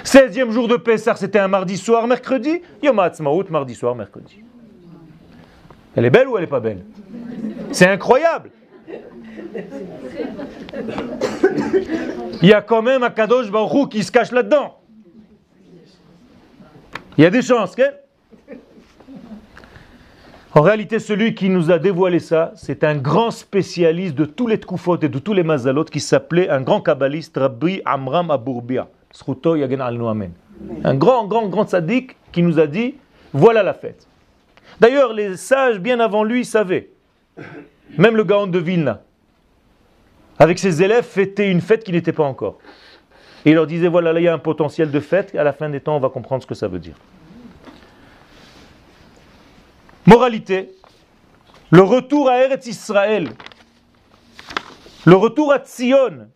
16e jour de Pessah, c'était un mardi soir, mercredi. Yom Ha'atzmaut, mardi soir, mercredi. Elle est belle ou elle n'est pas belle? C'est incroyable. Il y a quand même un Kadosh Baruch qui se cache là-dedans. Il y a des chances, qu'elle en réalité, celui qui nous a dévoilé ça, c'est un grand spécialiste de tous les tkoufot et de tous les mazalot qui s'appelait un grand kabbaliste, Rabbi Amram Abourbia. Un grand, grand, grand sadique qui nous a dit voilà la fête. D'ailleurs, les sages bien avant lui savaient. Même le Gaon de Vilna, avec ses élèves, fêtait une fête qui n'était pas encore. Et il leur disait voilà, là il y a un potentiel de fête, à la fin des temps, on va comprendre ce que ça veut dire. Moralité, le retour à Eretz Israël, le retour à Tzion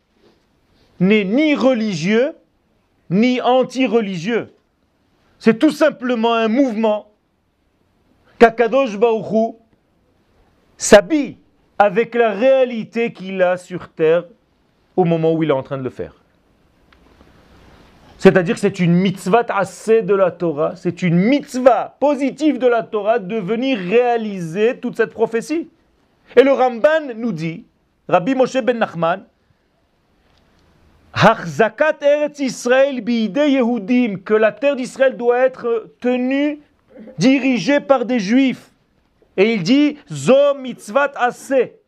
n'est ni religieux ni anti-religieux. C'est tout simplement un mouvement qu'Akadosh Baruchou s'habille avec la réalité qu'il a sur terre au moment où il est en train de le faire. C'est-à-dire que c'est une mitzvah assez de la Torah, c'est une mitzvah positive de la Torah de venir réaliser toute cette prophétie. Et le Ramban nous dit, Rabbi Moshe ben Nachman, Israël Yehudim, que la terre d'Israël doit être tenue, dirigée par des juifs. Et il dit, Zo mitzvah assez.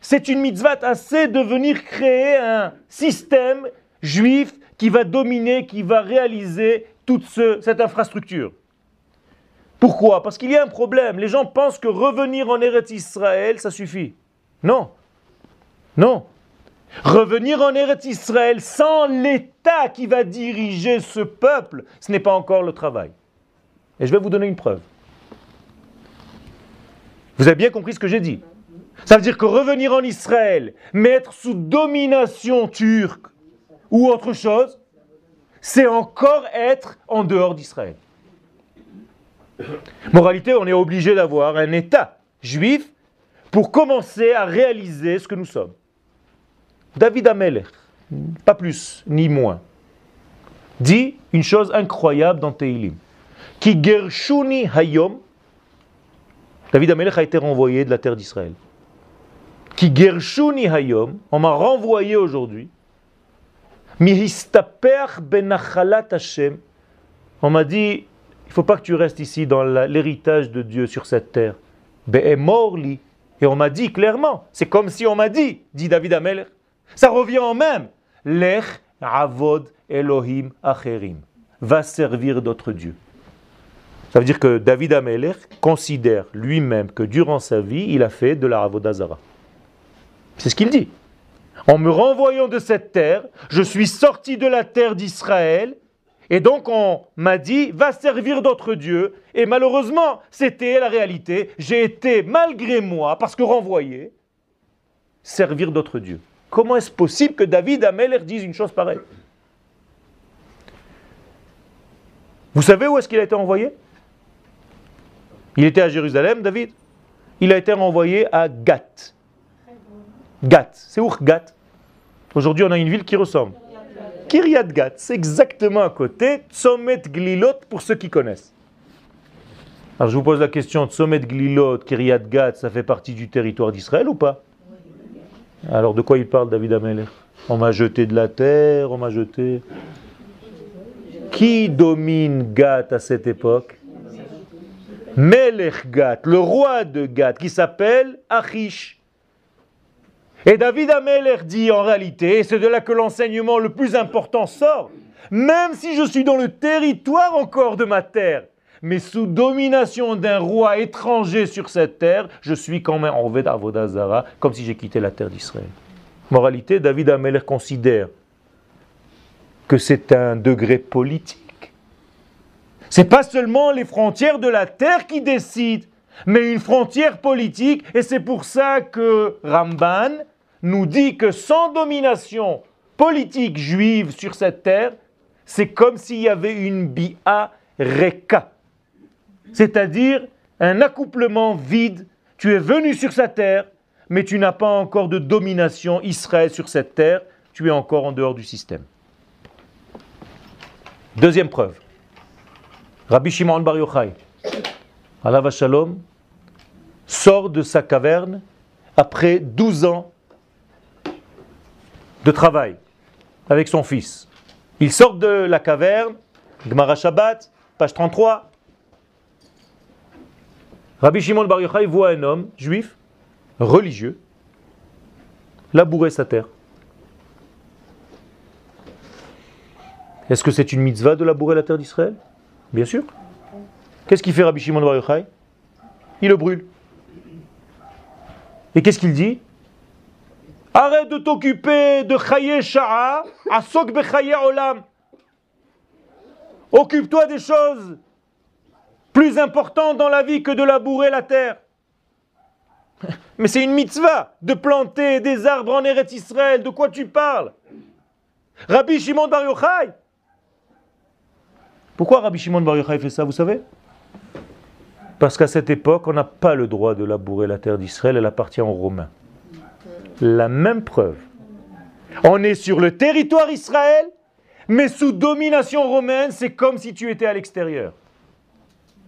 C'est une mitzvah assez de venir créer un système juif qui va dominer, qui va réaliser toute cette infrastructure. Pourquoi? Parce qu'il y a un problème. Les gens pensent que revenir en Eretz Israël, ça suffit. Non. Non. Revenir en Eretz Israël sans l'État qui va diriger ce peuple, ce n'est pas encore le travail. Et je vais vous donner une preuve. Vous avez bien compris ce que j'ai dit. Ça veut dire que revenir en Israël, mettre sous domination turque, ou autre chose, c'est encore être en dehors d'Israël. Moralité, on est obligé d'avoir un État juif pour commencer à réaliser ce que nous sommes. David Ameller, pas plus ni moins, dit une chose incroyable dans Teilim. Qui hayom, David Ameller a été renvoyé de la terre d'Israël. Qui hayom, on m'a renvoyé aujourd'hui Hashem. On m'a dit, il ne faut pas que tu restes ici dans l'héritage de Dieu sur cette terre. Et on m'a dit clairement, c'est comme si on m'a dit, dit David Ameler. Ça revient en même. Lech avod Elohim acherim. Va servir d'autres dieux. Ça veut dire que David Ameler considère lui-même que durant sa vie, il a fait de la Avodazara. C'est ce qu'il dit. En me renvoyant de cette terre, je suis sorti de la terre d'Israël, et donc on m'a dit, va servir d'autres dieux, et malheureusement, c'était la réalité. J'ai été, malgré moi, parce que renvoyé, servir d'autres dieux. Comment est-ce possible que David Ameller dise une chose pareille? Vous savez où est-ce qu'il a été envoyé? Il était à Jérusalem, David. Il a été renvoyé à Gath. Gath. C'est où Gath? Aujourd'hui, on a une ville qui ressemble. Kiryat Gath, c'est exactement à côté. Tzomet Glilot, pour ceux qui connaissent. Alors je vous pose la question, Tzomet Glilot, Kiryat Gath, ça fait partie du territoire d'Israël ou pas? Alors de quoi il parle David Ameller? On m'a jeté de la terre, on m'a jeté... Qui domine Gath à cette époque? Melech Gath, le roi de Gath, qui s'appelle Achish. Et David Ameller dit en réalité, et c'est de là que l'enseignement le plus important sort, même si je suis dans le territoire encore de ma terre, mais sous domination d'un roi étranger sur cette terre, je suis quand même en Vodazara, comme si j'ai quitté la terre d'Israël. Moralité, David Ameller considère que c'est un degré politique. C'est pas seulement les frontières de la terre qui décident, mais une frontière politique, et c'est pour ça que Ramban nous dit que sans domination politique juive sur cette terre, c'est comme s'il y avait une bi'a reka, c'est-à-dire un accouplement vide. Tu es venu sur sa terre, mais tu n'as pas encore de domination Israël sur cette terre, tu es encore en dehors du système. Deuxième preuve. Rabbi Shimon Bar Yochai, Allah Shalom, sort de sa caverne après 12 ans de travail avec son fils. Il sort de la caverne, Gmara Shabbat, page 33. Rabbi Shimon Bar Yochai voit un homme juif, religieux, labourer sa terre. Est-ce que c'est une mitzvah de labourer la terre d'Israël? Bien sûr. Qu'est-ce qu'il fait Rabbi Shimon Bar Yochai? Il le brûle. Et qu'est-ce qu'il dit? Arrête de t'occuper de Chaye Sha'a, Asok Bechaye Olam. Occupe-toi des choses plus importantes dans la vie que de labourer la terre. Mais c'est une mitzvah de planter des arbres en Eretz Israël. De quoi tu parles? Rabbi Shimon Bar Yochai pourquoi Rabbi Shimon Bar Yochai fait ça, vous savez? Parce qu'à cette époque, on n'a pas le droit de labourer la terre d'Israël, elle appartient aux Romains. La même preuve. On est sur le territoire Israël, mais sous domination romaine, c'est comme si tu étais à l'extérieur.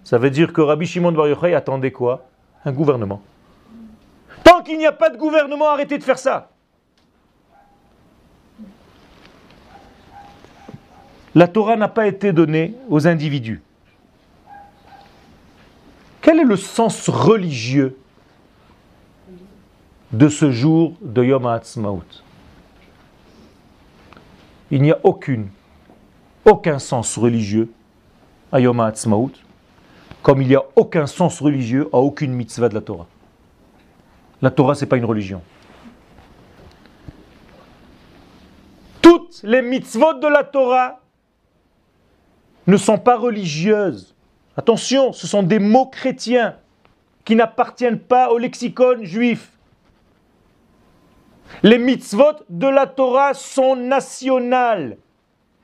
Ça veut dire que Rabbi Shimon Bar Yochai attendait quoi? Un gouvernement. Tant qu'il n'y a pas de gouvernement, arrêtez de faire ça. La Torah n'a pas été donnée aux individus. Quel est le sens religieux de ce jour de Yom HaAtzmaut? Il n'y a aucune, aucun sens religieux à Yom HaAtzmaut, comme il n'y a aucun sens religieux à aucune mitzvah de la Torah. La Torah, ce n'est pas une religion. Toutes les mitzvot de la Torah ne sont pas religieuses. Attention, ce sont des mots chrétiens qui n'appartiennent pas au lexicon juif. Les mitzvot de la Torah sont nationales.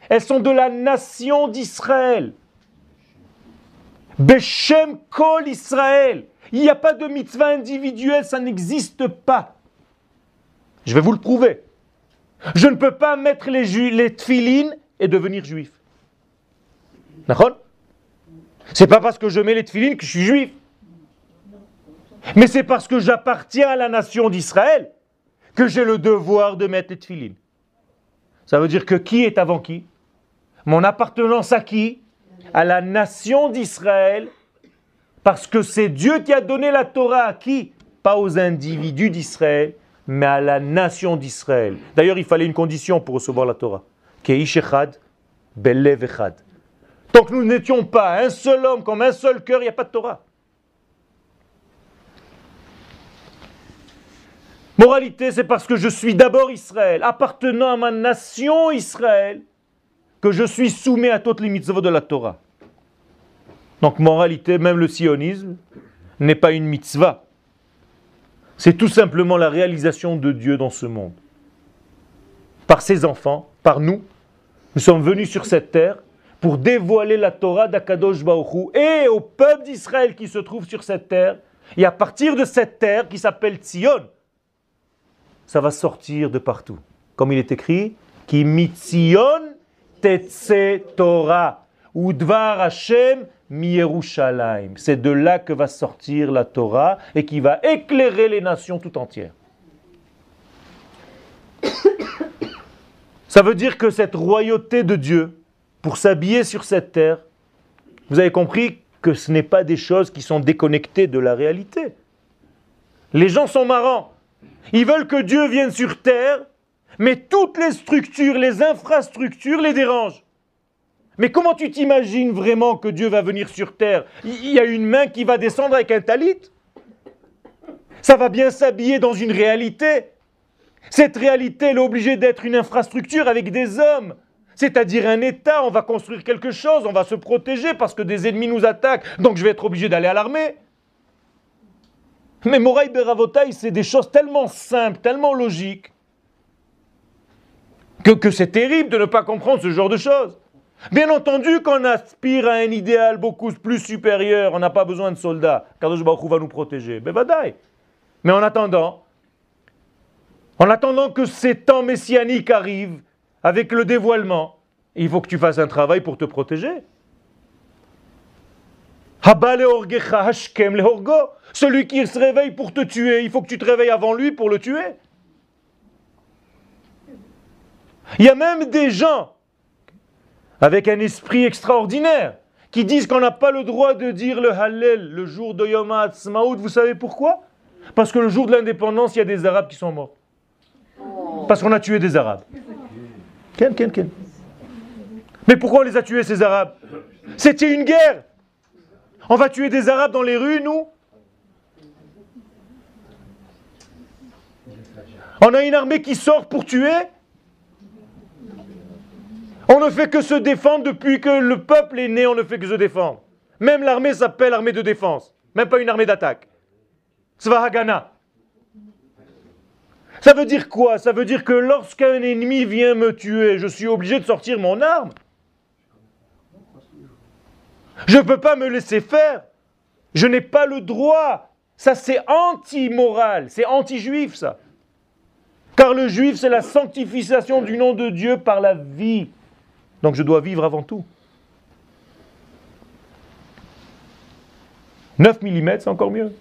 Elles sont de la nation d'Israël. Beshem kol Israël. Il n'y a pas de mitzvah individuelle, ça n'existe pas. Je vais vous le prouver. Je ne peux pas mettre les, tfilines et devenir juif. C'est pas parce que je mets les tefilines que je suis juif. Mais c'est parce que j'appartiens à la nation d'Israël que j'ai le devoir de mettre les tefilines. Ça veut dire que qui est avant qui? Mon appartenance à qui? À la nation d'Israël. Parce que c'est Dieu qui a donné la Torah à qui? Pas aux individus d'Israël, mais à la nation d'Israël. D'ailleurs, il fallait une condition pour recevoir la Torah. Tant que nous n'étions pas un seul homme comme un seul cœur, il n'y a pas de Torah. Moralité, c'est parce que je suis d'abord Israël, appartenant à ma nation Israël, que je suis soumis à toutes les mitzvot de la Torah. Donc, moralité, même le sionisme n'est pas une mitzvah. C'est tout simplement la réalisation de Dieu dans ce monde. par ses enfants, par nous. Nous sommes venus sur cette terre pour dévoiler la Torah d'Akadosh Baruch et au peuple d'Israël qui se trouve sur cette terre. Et à partir de cette terre qui s'appelle Tzion, ça va sortir de partout. Comme il est écrit, Ki mitzion tetse Torah, udvar Hashem mi-Yerushalayim. C'est de là que va sortir la Torah et qui va éclairer les nations tout entières. Ça veut dire que cette royauté de Dieu, pour s'habiller sur cette terre, vous avez compris que ce n'est pas des choses qui sont déconnectées de la réalité. Les gens sont marrants. Ils veulent que Dieu vienne sur terre, mais toutes les structures, les infrastructures les dérangent. Mais comment tu t'imagines vraiment que Dieu va venir sur terre? Il y a une main qui va descendre avec un talit? Ça va bien s'habiller dans une réalité. Cette réalité, elle est obligée d'être une infrastructure avec des hommes. C'est-à-dire un État, on va construire quelque chose, on va se protéger parce que des ennemis nous attaquent, donc je vais être obligé d'aller à l'armée. Mais Moraï Beravotaï, c'est des choses tellement simples, tellement logiques, que, c'est terrible de ne pas comprendre ce genre de choses. Bien entendu qu'on aspire à un idéal beaucoup plus supérieur, on n'a pas besoin de soldats, Kadosh Baruch va nous protéger. Mais en attendant, en attendant que ces temps messianiques arrivent, avec le dévoilement, il faut que tu fasses un travail pour te protéger. Celui qui se réveille pour te tuer, il faut que tu te réveilles avant lui pour le tuer. Il y a même des gens avec un esprit extraordinaire qui disent qu'on n'a pas le droit de dire le Hallel le jour de Yom HaAtzmaut. Vous savez pourquoi? Parce que le jour de l'indépendance, il y a des Arabes qui sont morts. Parce qu'on a tué des Arabes. Mais pourquoi on les a tués, ces Arabes? C'était une guerre. On va tuer des Arabes dans les rues, nous On a une armée qui sort pour tuer On ne fait que se défendre depuis que le peuple est né, on ne fait que se défendre. Même l'armée s'appelle armée de défense, même pas une armée d'attaque. Svahagana. Ça veut dire quoi? Ça veut dire que lorsqu'un ennemi vient me tuer, je suis obligé de sortir mon arme. Je ne peux pas me laisser faire. Je n'ai pas le droit. Ça, c'est anti-moral, c'est anti-juif, ça. Car le juif, c'est la sanctification du nom de Dieu par la vie. Donc je dois vivre avant tout. 9 mm, c'est encore mieux.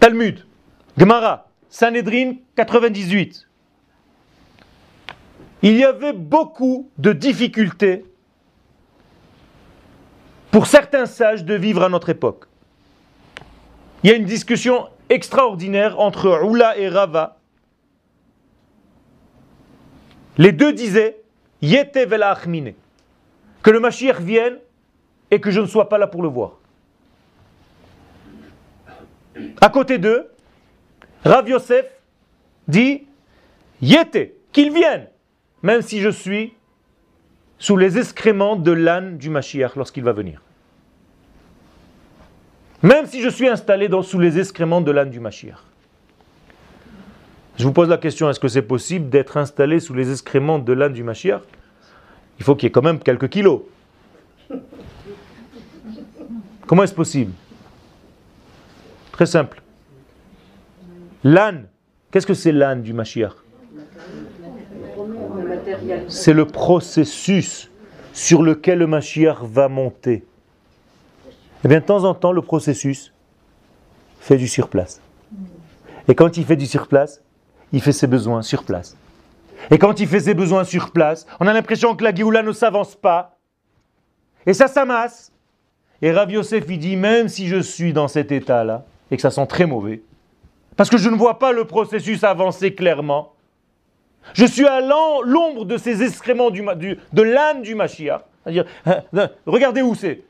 Talmud, Gemara, Sanhedrin 98. Il y avait beaucoup de difficultés pour certains sages de vivre à notre époque. Il y a une discussion extraordinaire entre Oula et Rava. Les deux disaient Yete que le Mashiach vienne et que je ne sois pas là pour le voir. À côté d'eux, Rav Yosef dit Yete, qu'il vienne, même si je suis sous les excréments de l'âne du Mashiach lorsqu'il va venir. Même si je suis installé sous les excréments de l'âne du Mashiach. Je vous pose la question, est-ce que c'est possible d'être installé sous les excréments de l'âne du Mashiach? Il faut qu'il y ait quand même quelques kilos. Comment est-ce possible? Très simple. L'âne, qu'est-ce que c'est l'âne du Mashiach? C'est le processus sur lequel le Mashiach va monter. Eh bien, de temps en temps, le processus fait du surplace. Et quand il fait du surplace, il fait ses besoins sur place. Et quand il fait ses besoins sur place, on a l'impression que la Géoula ne s'avance pas. Et ça s'amasse. Et Rav Yosef, il dit, même si je suis dans cet état-là, et que ça sent très mauvais, parce que je ne vois pas le processus avancer clairement. Je suis à l'ombre de ces excréments de l'âne du Mashiach. C'est-à-dire, <laughs> hein, regardez où c'est.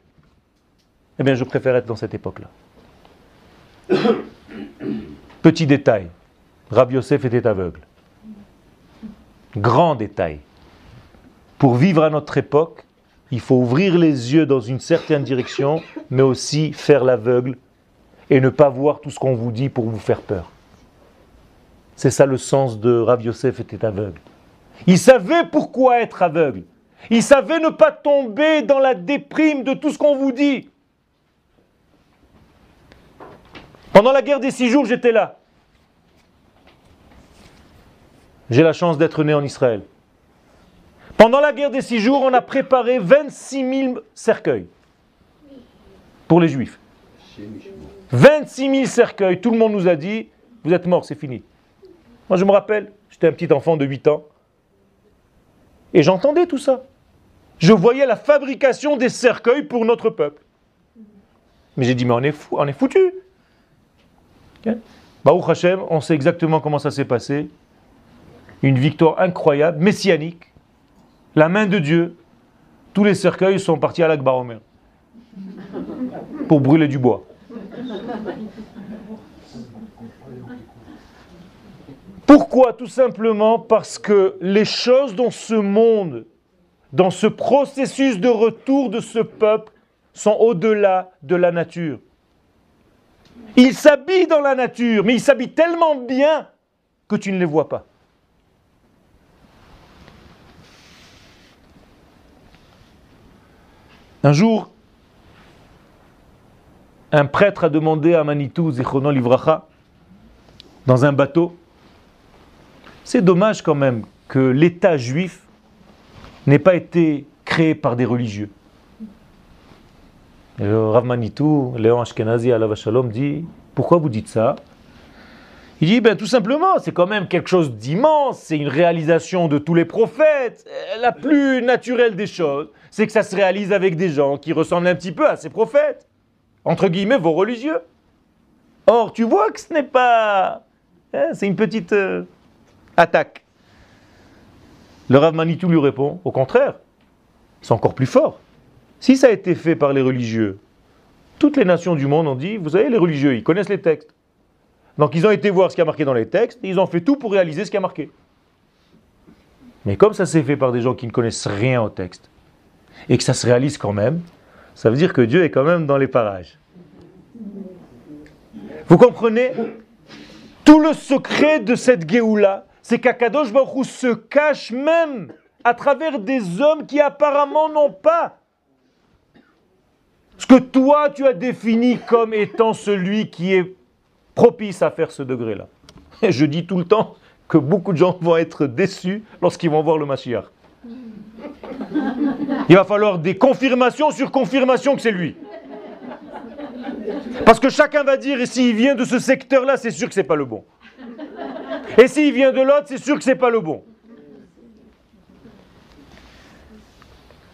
Eh bien, je préfère être dans cette époque-là. <coughs> Petit détail, Rabbi Yosef était aveugle. Grand détail. Pour vivre à notre époque, il faut ouvrir les yeux dans une certaine direction, mais aussi faire l'aveugle et ne pas voir tout ce qu'on vous dit pour vous faire peur. C'est ça le sens de Rav Yosef était aveugle. Il savait pourquoi être aveugle. Il savait ne pas tomber dans la déprime de tout ce qu'on vous dit. Pendant la guerre des six jours, j'étais là. J'ai la chance d'être né en Israël. Pendant la guerre des six jours, on a préparé 26 000 cercueils pour les juifs. 26 000 cercueils, tout le monde nous a dit, vous êtes morts, c'est fini. Moi je me rappelle, j'étais un petit enfant de 8 ans, et j'entendais tout ça. Je voyais la fabrication des cercueils pour notre peuple. Mais j'ai dit, mais on est fou, on est foutu. Baruch Hashem, on sait exactement comment ça s'est passé. Une victoire incroyable, messianique. La main de Dieu. Tous les cercueils sont partis à l'Akbar Omer. Pour brûler du bois. Pourquoi? Tout simplement parce que les choses dans ce monde, dans ce processus de retour de ce peuple, sont au-delà de la nature. Il s'habille dans la nature, mais il s'habille tellement bien que tu ne les vois pas. Un jour, un prêtre a demandé à Manitou, Zichrono Livracha, dans un bateau, c'est dommage quand même que l'État juif n'ait pas été créé par des religieux. Rav Manitou, Léon Ashkenazi, Allah Shalom, dit Pourquoi vous dites ça? Il dit ben, Tout simplement, c'est quand même quelque chose d'immense, c'est une réalisation de tous les prophètes. La plus naturelle des choses, c'est que ça se réalise avec des gens qui ressemblent un petit peu à ces prophètes. Entre guillemets, vos religieux. Or, tu vois que ce n'est pas. Hein, c'est une petite. Euh, attaque. Le Rav Manitou lui répond, au contraire, c'est encore plus fort. Si ça a été fait par les religieux, toutes les nations du monde ont dit, vous savez, les religieux, ils connaissent les textes. Donc ils ont été voir ce qui a marqué dans les textes, et ils ont fait tout pour réaliser ce qui a marqué. Mais comme ça s'est fait par des gens qui ne connaissent rien au texte, et que ça se réalise quand même, ça veut dire que Dieu est quand même dans les parages. Vous comprenez? Tout le secret de cette Géoula, c'est qu'Akadosh Baruch se cache même à travers des hommes qui apparemment n'ont pas ce que toi tu as défini comme étant celui qui est propice à faire ce degré-là. Je dis tout le temps que beaucoup de gens vont être déçus lorsqu'ils vont voir le Mashiach. Il va falloir des confirmations sur confirmation que c'est lui. Parce que chacun va dire, et s'il vient de ce secteur-là, c'est sûr que ce n'est pas le bon. Et s'il vient de l'autre, c'est sûr que ce n'est pas le bon.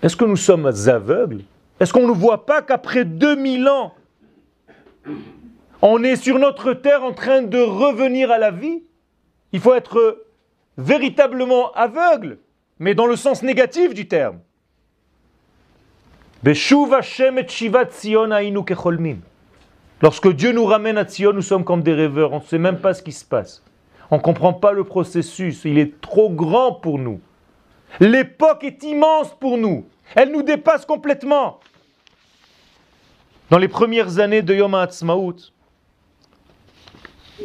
Est-ce que nous sommes aveugles? Est-ce qu'on ne voit pas qu'après 2000 ans, on est sur notre terre en train de revenir à la vie Il faut être véritablement aveugle, mais dans le sens négatif du terme. Lorsque Dieu nous ramène à Sion, nous sommes comme des rêveurs, on ne sait même pas ce qui se passe. On ne comprend pas le processus, il est trop grand pour nous. L'époque est immense pour nous, elle nous dépasse complètement. Dans les premières années de Yom HaAtzmaut,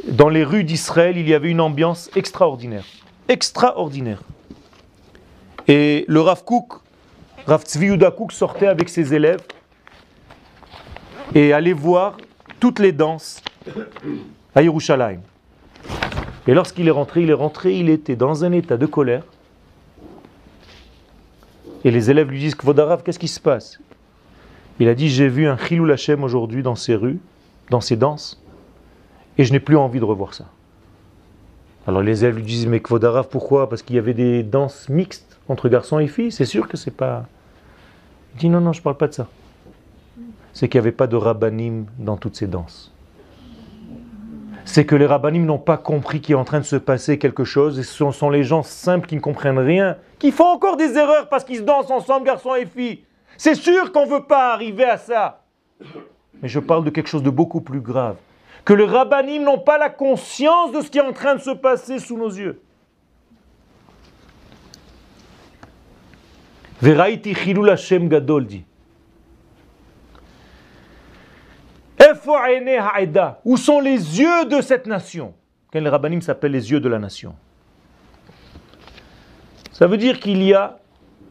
dans les rues d'Israël, il y avait une ambiance extraordinaire. Extraordinaire. Et le Rav Kook, Rav Tzvi sortait avec ses élèves et allait voir toutes les danses à Yerushalayim. Et lorsqu'il est rentré, il est rentré, il était dans un état de colère. Et les élèves lui disent, Kvodarav, qu'est-ce qui se passe? Il a dit, j'ai vu un Chilou Lachem aujourd'hui dans ces rues, dans ces danses, et je n'ai plus envie de revoir ça. Alors les élèves lui disent, mais Kvodarav, pourquoi? Parce qu'il y avait des danses mixtes entre garçons et filles, c'est sûr que c'est pas... Il dit, non, non, je parle pas de ça. C'est qu'il n'y avait pas de rabbanim dans toutes ces danses c'est que les rabbinim n'ont pas compris qu'il est en train de se passer quelque chose, et ce sont les gens simples qui ne comprennent rien, qui font encore des erreurs parce qu'ils se dansent ensemble, garçons et filles. C'est sûr qu'on ne veut pas arriver à ça. Mais je parle de quelque chose de beaucoup plus grave. Que les rabbinim n'ont pas la conscience de ce qui est en train de se passer sous nos yeux. Veraiti chilul Hashem gadol dit. Où sont les yeux de cette nation? Quand les rabbinim s'appellent les yeux de la nation. Ça veut dire qu'il y a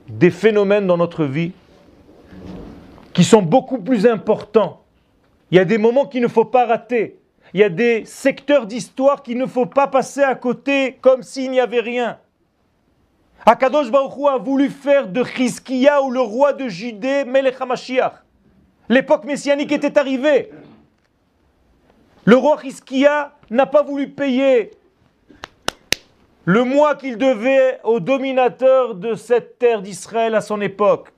des phénomènes dans notre vie qui sont beaucoup plus importants. Il y a des moments qu'il ne faut pas rater. Il y a des secteurs d'histoire qu'il ne faut pas passer à côté comme s'il n'y avait rien. Akadosh Baruch a voulu faire de Chizkiya ou le roi de Judée Melech HaMashiach. L'époque messianique était arrivée. Le roi Chizkiya n'a pas voulu payer le mois qu'il devait au dominateur de cette terre d'Israël à son époque.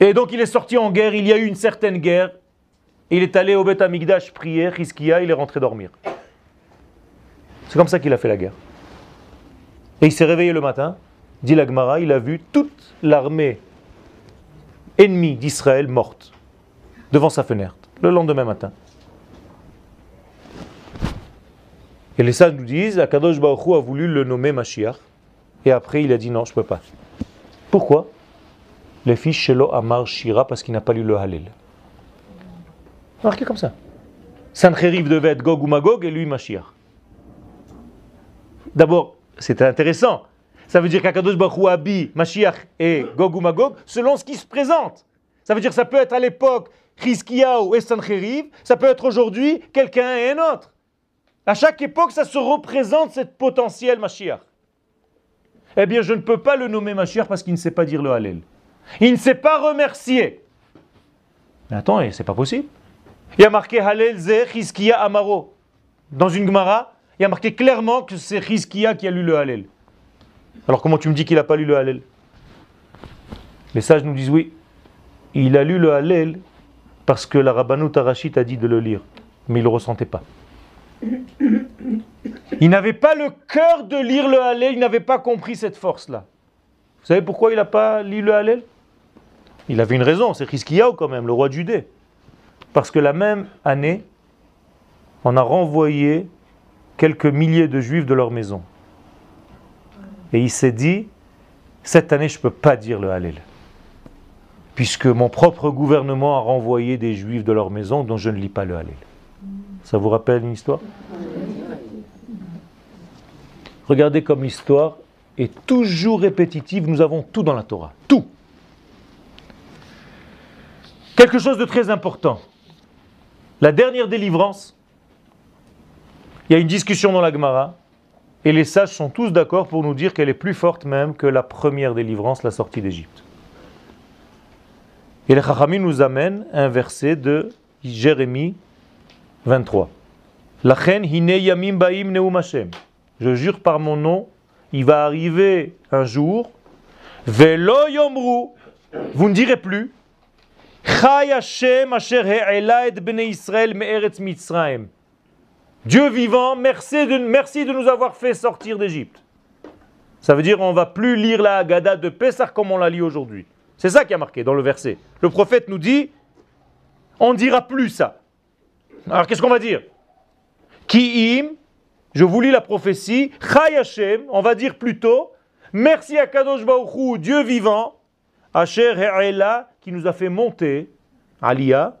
Et donc il est sorti en guerre, il y a eu une certaine guerre. Il est allé au Beth Amigdash prier, Chizkiya, il est rentré dormir. C'est comme ça qu'il a fait la guerre. Et il s'est réveillé le matin, dit la Gemara, il a vu toute l'armée ennemie d'Israël morte devant sa fenêtre le lendemain matin. Et les sages nous disent, Akadosh Baruch a voulu le nommer Mashiach, et après il a dit non, je ne peux pas. Pourquoi? Le fils Shelo Amar Shira, parce qu'il n'a pas lu le Hallel. Marqué comme ça. Sancheriv devait être Gog ou Magog, et lui Mashiach. D'abord, c'est intéressant. Ça veut dire qu'Akadosh Baruch habille Mashiach et Gog ou Magog selon ce qui se présente. Ça veut dire que ça peut être à l'époque Chizkiyahu et Sancheriv, ça peut être aujourd'hui quelqu'un et un autre. À chaque époque, ça se représente cette potentielle Mashiach. Eh bien, je ne peux pas le nommer Mashiach parce qu'il ne sait pas dire le Hallel. Il ne sait pas remercier. Mais attends, c'est pas possible. Il y a marqué Hallel Ze Chizkiya Amaro. Dans une Gemara, il y a marqué clairement que c'est Chizkiya qui a lu le Hallel. Alors comment tu me dis qu'il n'a pas lu le Hallel Les sages nous disent oui. Il a lu le Hallel parce que la Rabbanut Arashit a dit de le lire, mais il ne le ressentait pas. Il n'avait pas le cœur de lire le Hallel, il n'avait pas compris cette force-là. Vous savez pourquoi il n'a pas lu le Hallel Il avait une raison, c'est Chizkiyahu quand même, le roi de Judée. Parce que la même année, on a renvoyé quelques milliers de juifs de leur maison. Et il s'est dit, cette année je ne peux pas dire le Hallel. Puisque mon propre gouvernement a renvoyé des juifs de leur maison dont je ne lis pas le Hallel. Ça vous rappelle une histoire? Regardez comme l'histoire est toujours répétitive. Nous avons tout dans la Torah. Tout. Quelque chose de très important. La dernière délivrance, il y a une discussion dans la Gemara, et les sages sont tous d'accord pour nous dire qu'elle est plus forte même que la première délivrance, la sortie d'Égypte. Et les Chachamim nous amènent un verset de Jérémie 23. Lachen hine yamim baim neum. Je jure par mon nom, il va arriver un jour, velo yomru, vous ne direz plus, Dieu vivant, merci de, merci de nous avoir fait sortir d'Égypte. Ça veut dire on va plus lire la Haggadah de Pessah comme on la lit aujourd'hui. C'est ça qui a marqué dans le verset. Le prophète nous dit, on ne dira plus ça. Alors qu'est-ce qu'on va dire? Ki'im, je vous lis la prophétie, Chai Hashem, on va dire plutôt, merci à Kadosh Baruch Dieu vivant, Asher He'ela, qui nous a fait monter, Aliyah,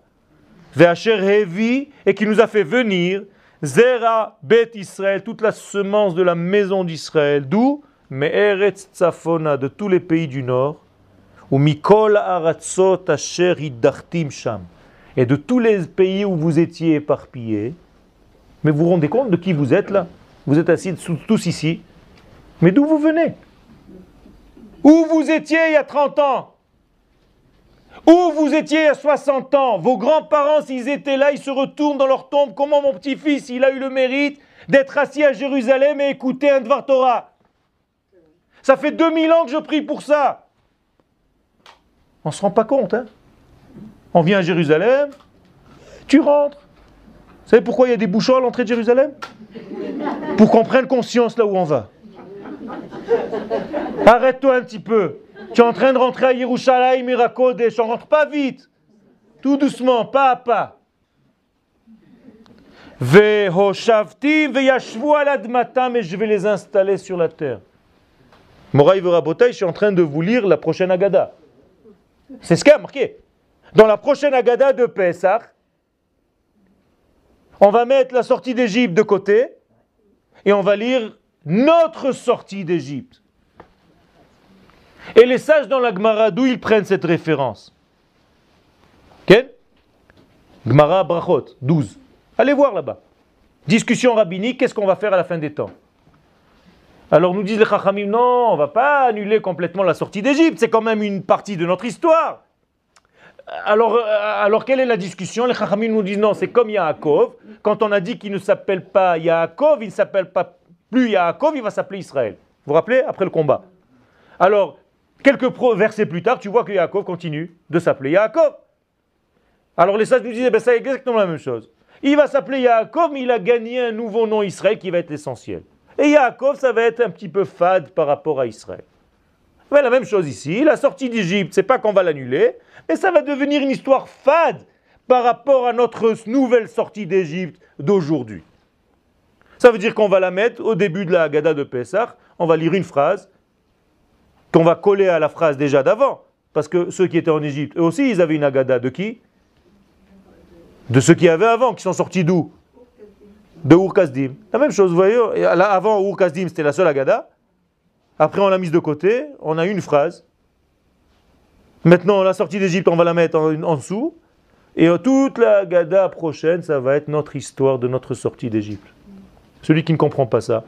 Ve'asher Hevi, et qui nous a fait venir, Zera Bet Israël, toute la semence de la maison d'Israël, d'où Me'eretz Tzafona, de tous les pays du nord, ou Mikol Aratzot Asher Iddartim Sham et de tous les pays où vous étiez éparpillés. Mais vous vous rendez compte de qui vous êtes là? Vous êtes assis tous ici. Mais d'où vous venez? Où vous étiez il y a 30 ans? Où vous étiez a 60 ans Vos grands-parents, s'ils étaient là, ils se retournent dans leur tombe. Comment mon petit-fils, il a eu le mérite d'être assis à Jérusalem et écouter un Dvar Torah? Ça fait 2000 ans que je prie pour ça. On ne se rend pas compte, hein? On vient à Jérusalem, tu rentres. Vous savez pourquoi il y a des bouchons à l'entrée de Jérusalem? Pour qu'on prenne conscience là où on va. Arrête-toi un petit peu. Tu es en train de rentrer à Yerushalayim, Mirakodesh. On rentre pas vite. Tout doucement, pas à pas. Vehoshavtim veyashvu aladmatam et je vais les installer sur la terre. Moraï Rabotai, je suis en train de vous lire la prochaine Agada. C'est ce qu'il a marqué. Dans la prochaine Agada de Pesach, On va mettre la sortie d'Égypte de côté et on va lire notre sortie d'Égypte. Et les sages dans la Gemara, d'où ils prennent cette référence Quel Gemara Brachot, 12. Allez voir là-bas. Discussion rabbinique, qu'est-ce qu'on va faire à la fin des temps Alors nous disent les Chachamim, non, on va pas annuler complètement la sortie d'Égypte, c'est quand même une partie de notre histoire. Alors, euh, alors quelle est la discussion Les Chachamim nous disent non, c'est comme Yaakov. Quand on a dit qu'il ne s'appelle pas Yaakov, il ne s'appelle pas plus Yaakov, il va s'appeler Israël. Vous vous rappelez Après le combat. Alors, quelques versets plus tard, tu vois que Yaakov continue de s'appeler Yaakov. Alors les sages nous disent, eh ben, c'est exactement la même chose. Il va s'appeler Yaakov, mais il a gagné un nouveau nom Israël qui va être essentiel. Et Yaakov, ça va être un petit peu fade par rapport à Israël. Mais la même chose ici, la sortie d'Égypte, c'est pas qu'on va l'annuler, mais ça va devenir une histoire fade par rapport à notre nouvelle sortie d'Égypte d'aujourd'hui. Ça veut dire qu'on va la mettre au début de la Haggadah de Pessah, on va lire une phrase qu'on va coller à la phrase déjà d'avant. Parce que ceux qui étaient en Égypte, eux aussi, ils avaient une Haggadah de qui? De ceux qui avaient avant, qui sont sortis d'où? De Urkazdim. La même chose, vous voyez, avant Urkazdim, c'était la seule Haggadah. Après, on l'a mise de côté, on a une phrase. Maintenant, la sortie d'Égypte, on va la mettre en, dessous. Et toute la Haggadah prochaine, ça va être notre histoire de notre sortie d'Égypte. Celui qui ne comprend pas ça,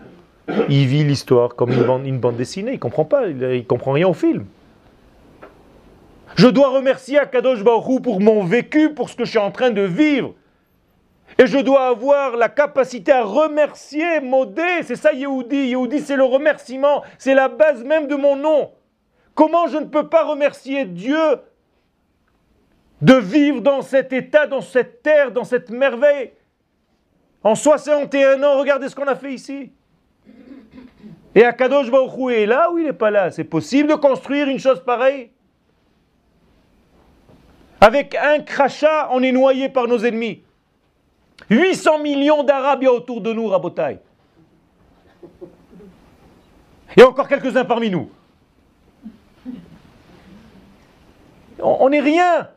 il vit l'histoire comme une bande, dessinée, il comprend pas, il comprend rien au film. Je dois remercier Akadosh Baruch pour mon vécu, pour ce que je suis en train de vivre. Et je dois avoir la capacité à remercier, Modé, c'est ça Yehudi. Yehudi, c'est le remerciement, c'est la base même de mon nom. Comment je ne peux pas remercier Dieu de vivre dans cet état, dans cette terre, dans cette merveille? En 61 ans, regardez ce qu'on a fait ici. Et Akadosh Baruch est là ou il n'est pas là? C'est possible de construire une chose pareille? Avec un crachat, on est noyé par nos ennemis. 800 millions d'Arabes autour de nous, Rabotai. Et encore quelques-uns parmi nous. On n'est rien.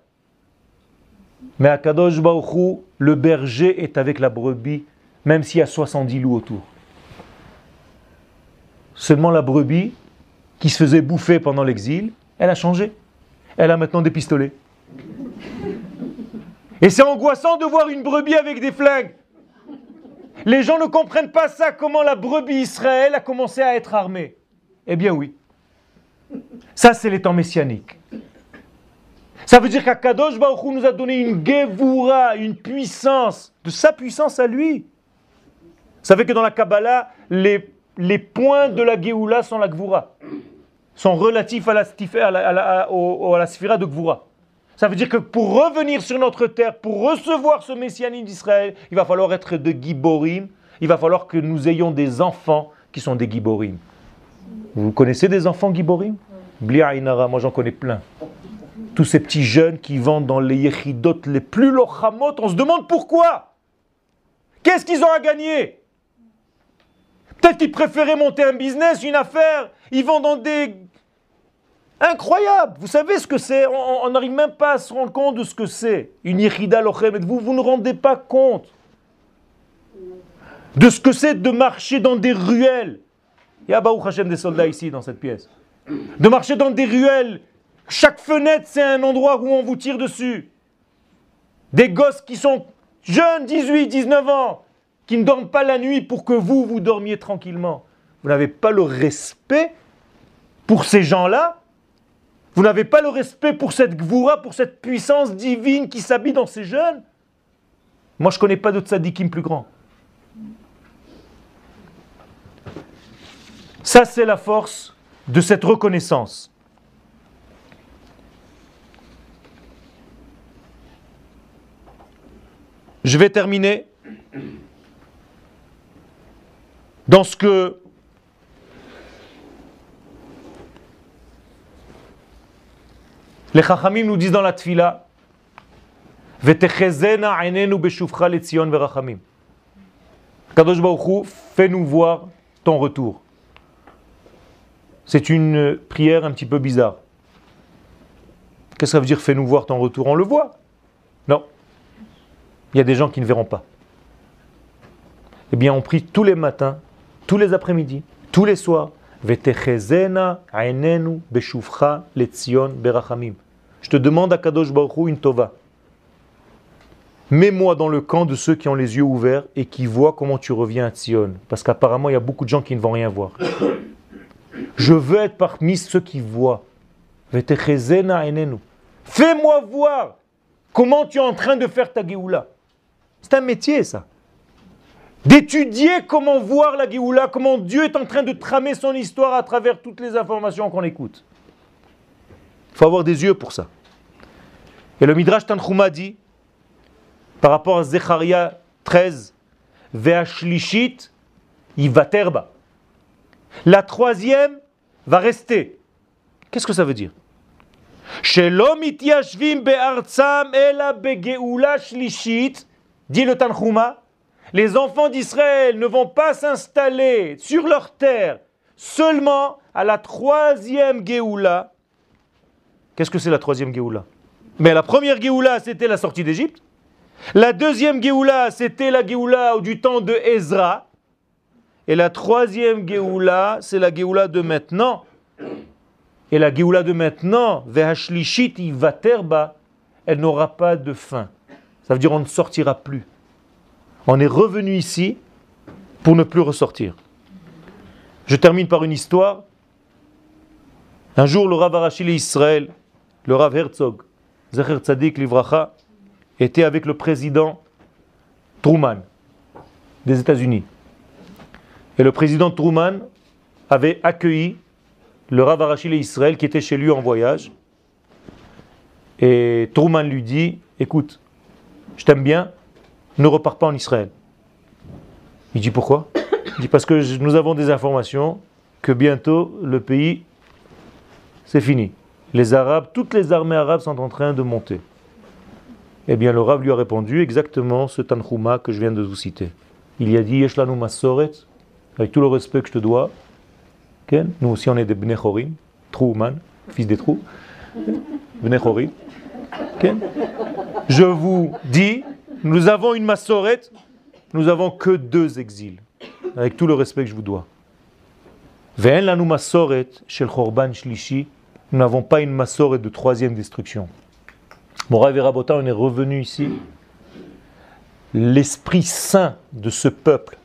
Mais à Kadosh Baruch le berger est avec la brebis, même s'il y a 70 loups autour. Seulement la brebis, qui se faisait bouffer pendant l'exil, elle a changé. Elle a maintenant des pistolets. Et c'est angoissant de voir une brebis avec des flingues. Les gens ne comprennent pas ça, comment la brebis Israël a commencé à être armée. Eh bien oui. Ça, c'est les temps messianiques. Ça veut dire qu'Akadosh Baruch nous a donné une gevura, une puissance, de sa puissance à lui. Vous savez que dans la Kabbalah, les les points de la Géoula sont la Gvura, sont relatifs à la, à la, à sphira de Gvura. Ça veut dire que pour revenir sur notre terre, pour recevoir ce messianisme d'Israël, il va falloir être de Giborim, il va falloir que nous ayons des enfants qui sont des Giborim. Vous connaissez des enfants Giborim? Bliaïnara, moi j'en connais plein. Tous ces petits jeunes qui vendent dans les yechidot les plus lochamot, on se demande pourquoi Qu'est-ce qu'ils ont à gagner? Peut-être qu'ils préféraient monter un business, une affaire. Ils vont dans des... Incroyable Vous savez ce que c'est? On n'arrive même pas à se rendre compte de ce que c'est. Une irida lochem. Vous, vous ne rendez pas compte de ce que c'est de marcher dans des ruelles. Il y a Baou Hashem des soldats ici dans cette pièce. De marcher dans des ruelles. Chaque fenêtre, c'est un endroit où on vous tire dessus. Des gosses qui sont jeunes, 18, 19 ans, qui ne dorment pas la nuit pour que vous, vous dormiez tranquillement. Vous n'avez pas le respect pour ces gens-là. Vous n'avez pas le respect pour cette gvoura, pour cette puissance divine qui s'habille dans ces jeunes. Moi, je ne connais pas de tzadikim plus grand. Ça, c'est la force de cette reconnaissance. Je vais terminer dans ce que les Chachamim nous disent dans la Tfila, Kadosh Baruch fais-nous voir ton retour. C'est une prière un petit peu bizarre. Qu'est-ce que ça veut dire fais-nous voir ton retour? On le voit Non. Il y a des gens qui ne verront pas. Eh bien, on prie tous les matins, tous les après-midi, tous les soirs. Je te demande à Kadosh Baruch une tova. Mets-moi dans le camp de ceux qui ont les yeux ouverts et qui voient comment tu reviens à Tzion. Parce qu'apparemment, il y a beaucoup de gens qui ne vont rien voir. Je veux être parmi ceux qui voient. Fais-moi voir comment tu es en train de faire ta Géoula. C'est un métier, ça. D'étudier comment voir la Géoula, comment Dieu est en train de tramer son histoire à travers toutes les informations qu'on écoute. Il faut avoir des yeux pour ça. Et le Midrash Tanchuma dit, par rapport à Zecharia 13, Ve'ashlishit, terba. La troisième va rester. Qu'est-ce que ça veut dire? Dit le Tanchuma, les enfants d'Israël ne vont pas s'installer sur leur terre seulement à la troisième Géoula. Qu'est-ce que c'est la troisième Géoula? Mais la première Géoula, c'était la sortie d'Égypte. La deuxième Géoula, c'était la Géoula du temps de Ezra. Et la troisième Géoula, c'est la Géoula de maintenant. Et la Géoula de maintenant, Vehashlishit Vaterba, elle n'aura pas de fin. Ça veut dire on ne sortira plus. On est revenu ici pour ne plus ressortir. Je termine par une histoire. Un jour, le Rav Arachil Israël, le Rav Herzog, Zecher Tzadik Livracha, était avec le président Truman des États-Unis. Et le président Truman avait accueilli le Rav Arachil Israël qui était chez lui en voyage. Et Truman lui dit Écoute, je t'aime bien, ne repars pas en Israël. Il dit pourquoi? Il dit parce que nous avons des informations que bientôt le pays, c'est fini. Les Arabes, toutes les armées arabes sont en train de monter. Eh bien, le Rav lui a répondu exactement ce Tanhuma que je viens de vous citer. Il a dit Masoret, avec tout le respect que je te dois. Nous aussi, on est des Bnechorim, Trouman, fils des trous. Bnechorim. Je vous dis, nous avons une Masoret, nous avons que deux exils, avec tout le respect que je vous dois. Nous n'avons pas une Masoret de troisième destruction. Morav et on est revenu ici. L'esprit saint de ce peuple,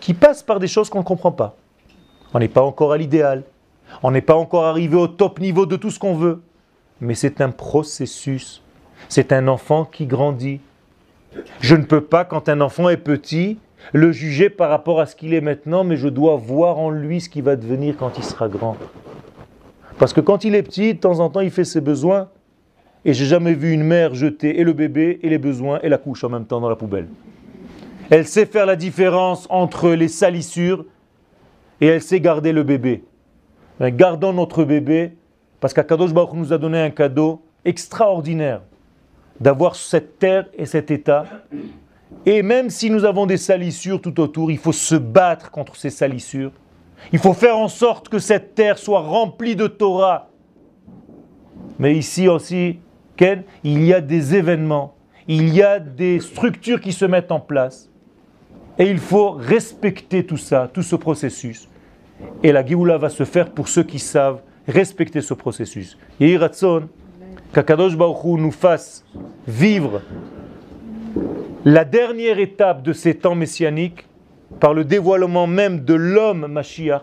qui passe par des choses qu'on ne comprend pas. On n'est pas encore à l'idéal. On n'est pas encore arrivé au top niveau de tout ce qu'on veut. Mais c'est un processus. C'est un enfant qui grandit. Je ne peux pas, quand un enfant est petit, le juger par rapport à ce qu'il est maintenant, mais je dois voir en lui ce qu'il va devenir quand il sera grand. Parce que quand il est petit, de temps en temps, il fait ses besoins. Et j'ai jamais vu une mère jeter et le bébé et les besoins et la couche en même temps dans la poubelle. Elle sait faire la différence entre les salissures et elle sait garder le bébé. Gardons notre bébé parce qu'Akadosh Baruch nous a donné un cadeau extraordinaire d'avoir cette terre et cet état. Et même si nous avons des salissures tout autour, il faut se battre contre ces salissures. Il faut faire en sorte que cette terre soit remplie de Torah. Mais ici aussi, Ken, il y a des événements, il y a des structures qui se mettent en place. Et il faut respecter tout ça, tout ce processus. Et la Géoula va se faire pour ceux qui savent respecter ce processus. Yehiratson, qu'Akadosh Baruch nous fasse vivre la dernière étape de ces temps messianiques par le dévoilement même de l'homme Mashiach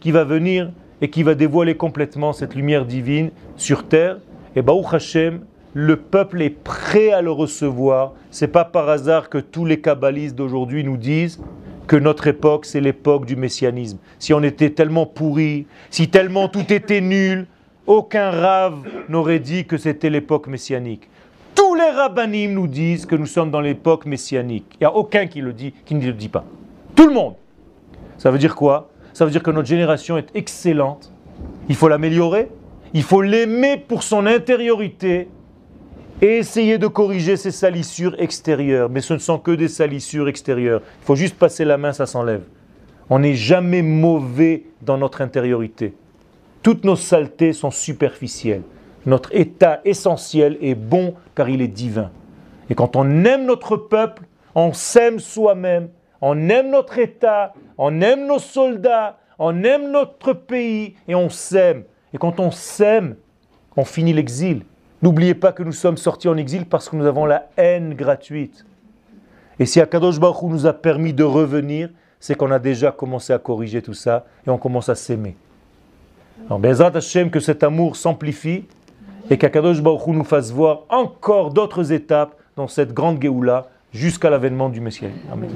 qui va venir et qui va dévoiler complètement cette lumière divine sur terre. Et Baruch Hashem, le peuple est prêt à le recevoir. C'est pas par hasard que tous les kabbalistes d'aujourd'hui nous disent que notre époque, c'est l'époque du messianisme. Si on était tellement pourri, si tellement tout était nul, aucun rave n'aurait dit que c'était l'époque messianique. Tous les rabbinim nous disent que nous sommes dans l'époque messianique. Il n'y a aucun qui le dit, qui ne le dit pas. Tout le monde. Ça veut dire quoi? Ça veut dire que notre génération est excellente. Il faut l'améliorer. Il faut l'aimer pour son intériorité et essayer de corriger ces salissures extérieures. Mais ce ne sont que des salissures extérieures. Il faut juste passer la main, ça s'enlève. On n'est jamais mauvais dans notre intériorité. Toutes nos saletés sont superficielles. Notre état essentiel est bon car il est divin. Et quand on aime notre peuple, on s'aime soi-même, on aime notre État, on aime nos soldats, on aime notre pays et on s'aime. Et quand on s'aime, on finit l'exil. N'oubliez pas que nous sommes sortis en exil parce que nous avons la haine gratuite. Et si Akadosh Baruch nous a permis de revenir, c'est qu'on a déjà commencé à corriger tout ça et on commence à s'aimer. Alors, Bezrat Hashem, que cet amour s'amplifie et qu'Akadosh Baruch nous fasse voir encore d'autres étapes dans cette grande Géoula jusqu'à l'avènement du Messie. Amen.